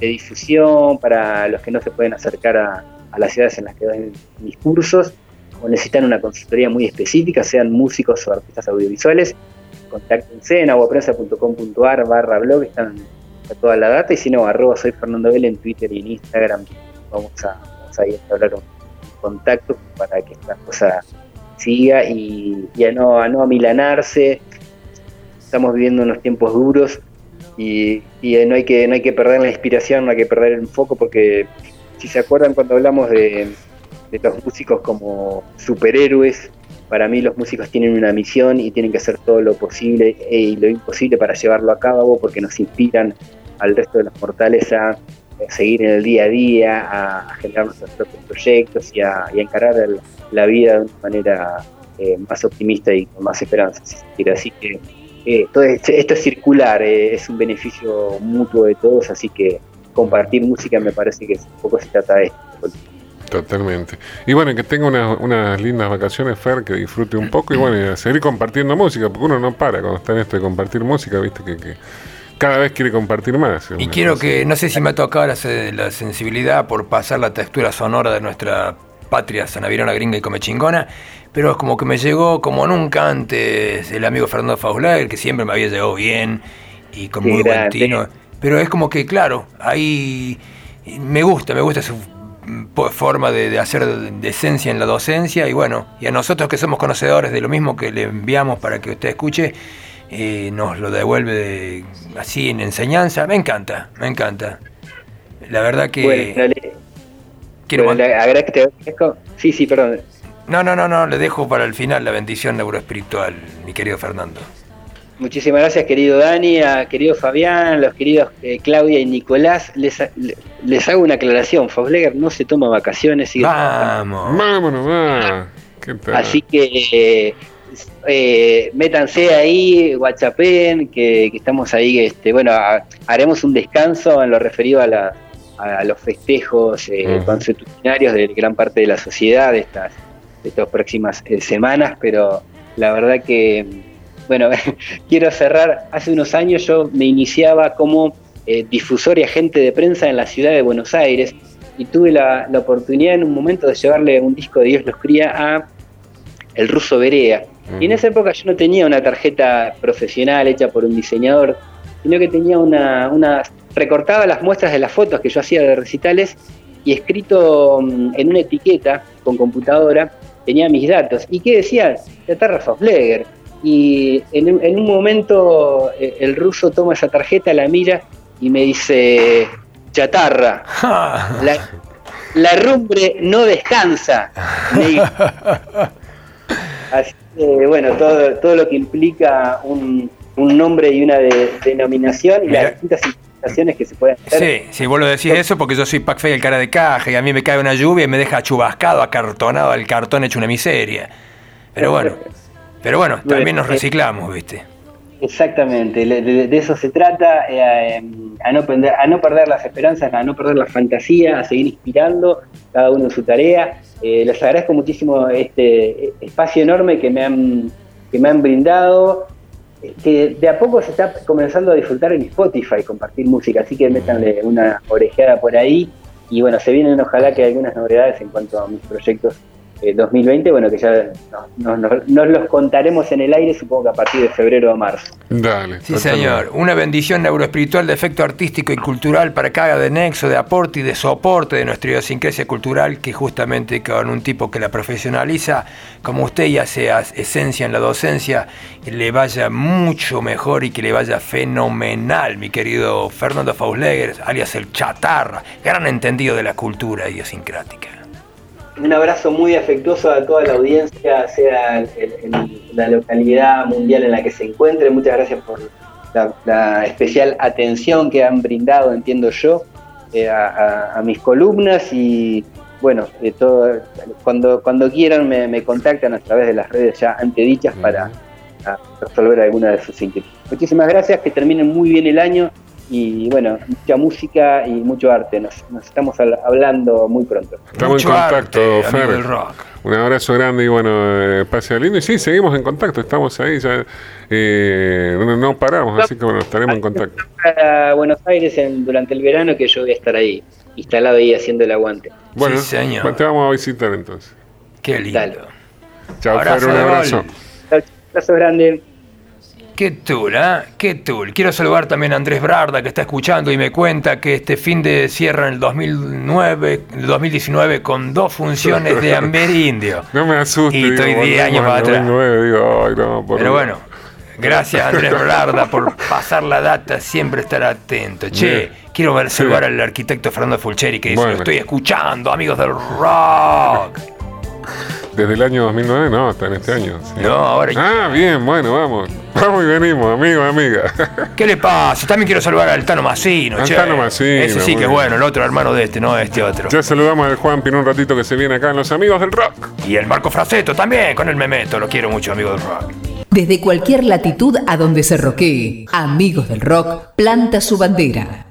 S18: de difusión, para los que no se pueden acercar a, a las ciudades en las que doy mis cursos, o necesitan una consultoría muy específica, sean músicos o artistas audiovisuales, contáctense en aguaprensa.com.ar barra blog, están está toda la data, y si no, arroba soy Fernando Vélez en Twitter y en Instagram, vamos a, vamos a hablar un contacto para que esta cosa siga y, y a, no, a no amilanarse, estamos viviendo unos tiempos duros y, y no, hay que, no hay que perder la inspiración, no hay que perder el foco, porque si se acuerdan cuando hablamos de, de los músicos como superhéroes, para mí los músicos tienen una misión y tienen que hacer todo lo posible e- y lo imposible para llevarlo a cabo porque nos inspiran al resto de los mortales a eh, seguir en el día a día, a, generar nuestros propios proyectos y a, y encarar la vida de una manera eh, más optimista y con más esperanza. si. Así que eh, todo esto, esto es circular, eh, es un beneficio mutuo de todos, así que compartir música me parece que es un poco se trata de esto.
S4: Totalmente. Y bueno, que tenga unas, unas lindas vacaciones, Fer, que disfrute un poco y bueno, y a seguir compartiendo música, porque uno no para cuando está en esto de compartir música, viste que, que cada vez quiere compartir más.
S5: Y quiero que, no sé si me ha tocado la, se- la sensibilidad por pasar la textura sonora de nuestra patria sanavirona, gringa y comechingona, pero es como que me llegó como nunca antes el amigo Fernando Fausler, que siempre me había llegado bien y con
S18: Qué
S5: muy buen tino. Pero es como que, claro, ahí me gusta, me gusta su forma de, de hacer decencia en la docencia y bueno, y a nosotros que somos conocedores de lo mismo que le enviamos para que usted escuche, eh, nos lo devuelve de- así en enseñanza. Me encanta, me encanta. La verdad que...
S18: Bueno.
S5: Quiero
S18: Bueno, te agradezco- Sí, sí, perdón.
S5: No, no, no, no, le dejo para el final la bendición neuroespiritual, mi querido Fernando.
S18: Muchísimas gracias, querido Dani, a querido Fabián, los queridos eh, Claudia y Nicolás. Les, le- les hago una aclaración. Fausleger no se toma vacaciones. sigue
S5: Vamos.
S4: Vámonos, va. ¿Qué tal?
S18: Así que eh, eh, métanse ahí, whatsappen, que, que estamos ahí. Este, bueno, ha- haremos un descanso en lo referido a, la- a los festejos eh, consuetudinarios de gran parte de la sociedad de estas, de estas próximas eh, semanas, pero la verdad que, bueno, quiero cerrar. Hace unos años yo me iniciaba como eh, difusor y agente de prensa en la ciudad de Buenos Aires y tuve la, la oportunidad en un momento de llevarle un disco de Dios los cría a el ruso Berea. Y en esa época yo no tenía una tarjeta profesional hecha por un diseñador, sino que tenía una, una recortaba las muestras de las fotos que yo hacía de recitales y escrito mm, en una etiqueta con computadora tenía mis datos. ¿Y qué decía? Chatarra Fausleger. Y en, un- en un momento eh, el ruso toma esa tarjeta, la mira y me dice, chatarra, la, la rumbre no descansa. Así que, bueno, todo, todo lo que implica un, un nombre y una de- denominación y
S5: Mira.
S18: las distintas interpretaciones que se pueden hacer.
S5: Sí, sí, vos lo decís eso porque yo soy Pac el cara de caja y a mí me cae una lluvia y me deja chubascado, acartonado, el cartón hecho una miseria. Pero bueno, pero bueno, también nos reciclamos, ¿viste?
S18: Exactamente, de, eso se trata, eh, eh, a, no perder, a no perder las esperanzas, a no perder la fantasía, a seguir inspirando cada uno en su tarea. Eh, les agradezco muchísimo este espacio enorme que me han, que me han brindado, eh, que de a poco se está comenzando a disfrutar en Spotify, compartir música, así que métanle una orejeada por ahí. Y bueno, se vienen ojalá que algunas novedades en cuanto a mis proyectos eh, 2020, bueno, que ya nos, nos- nos los contaremos en el aire, supongo que a partir de febrero o marzo.
S4: Dale.
S5: Sí, señor. Una bendición neuroespiritual de efecto artístico y cultural para que haga de nexo, de aporte y de soporte de nuestra idiosincrasia cultural, que justamente con un tipo que la profesionaliza, como usted y hace esencia en la docencia, le vaya mucho mejor y que le vaya fenomenal, mi querido Fernando Fausleger, alias el Chatarra, gran entendido de la cultura idiosincrática.
S18: Un abrazo muy afectuoso a toda la audiencia, sea en, la localidad mundial en la que se encuentre. Muchas gracias por la, la especial atención que han brindado, entiendo yo, eh, a, a- a mis columnas y bueno, de todo, cuando, cuando quieran me, me contactan a través de las redes ya antedichas para resolver alguna de sus inquietudes. Muchísimas gracias, que terminen muy bien el año y bueno, mucha música y mucho arte. Nos, nos estamos al- hablando muy pronto.
S4: Estamos en contacto, Fer. Un abrazo grande y bueno, eh, pase lindo. Y sí, seguimos en contacto, estamos ahí, ya eh, no, no paramos, así que bueno, estaremos en contacto.
S18: A Buenos Aires en- durante el verano que yo voy a estar ahí, instalado ahí haciendo el aguante.
S4: Bueno,
S5: Sí, señor.
S4: te vamos a visitar entonces.
S5: Qué lindo.
S4: Chao, Fer, un abrazo.
S5: gol.
S18: Abrazo grande.
S5: Qué tool, ¿eh? Qué tool. Quiero saludar también a Andrés Brarda que está escuchando y me cuenta que este fin de cierra en el 2009, el 2019 con dos funciones de Amerindio.
S4: No me asustes.
S5: Y estoy
S4: digo,
S5: 10 años para atrás.
S4: 2009, digo, ay, no, por
S5: Pero bueno, gracias Andrés Brarda por pasar la data, siempre estar atento. Che,
S4: Bien.
S5: quiero ver- saludar al arquitecto Fernando Fulcheri que dice,
S4: Bueno.
S5: lo estoy escuchando, amigos del rock.
S4: Desde el año 2009, no, hasta en este año. sí.
S5: No, ahora-
S4: Ah, bien, bueno, vamos. Vamos y venimos, amigo, amiga.
S5: ¿Qué le pasa? También quiero saludar al Tano Massino,
S4: Al
S5: che.
S4: Tano Massino,
S5: Ese sí que es bueno, el otro hermano de este, no este otro.
S4: Ya saludamos al Juan Pino un ratito que se viene acá en Los Amigos del Rock.
S5: Y el Marco Fraceto también, con el Memeto, lo quiero mucho, amigo del rock.
S1: Desde cualquier latitud a donde se roquee, Amigos del Rock planta su bandera.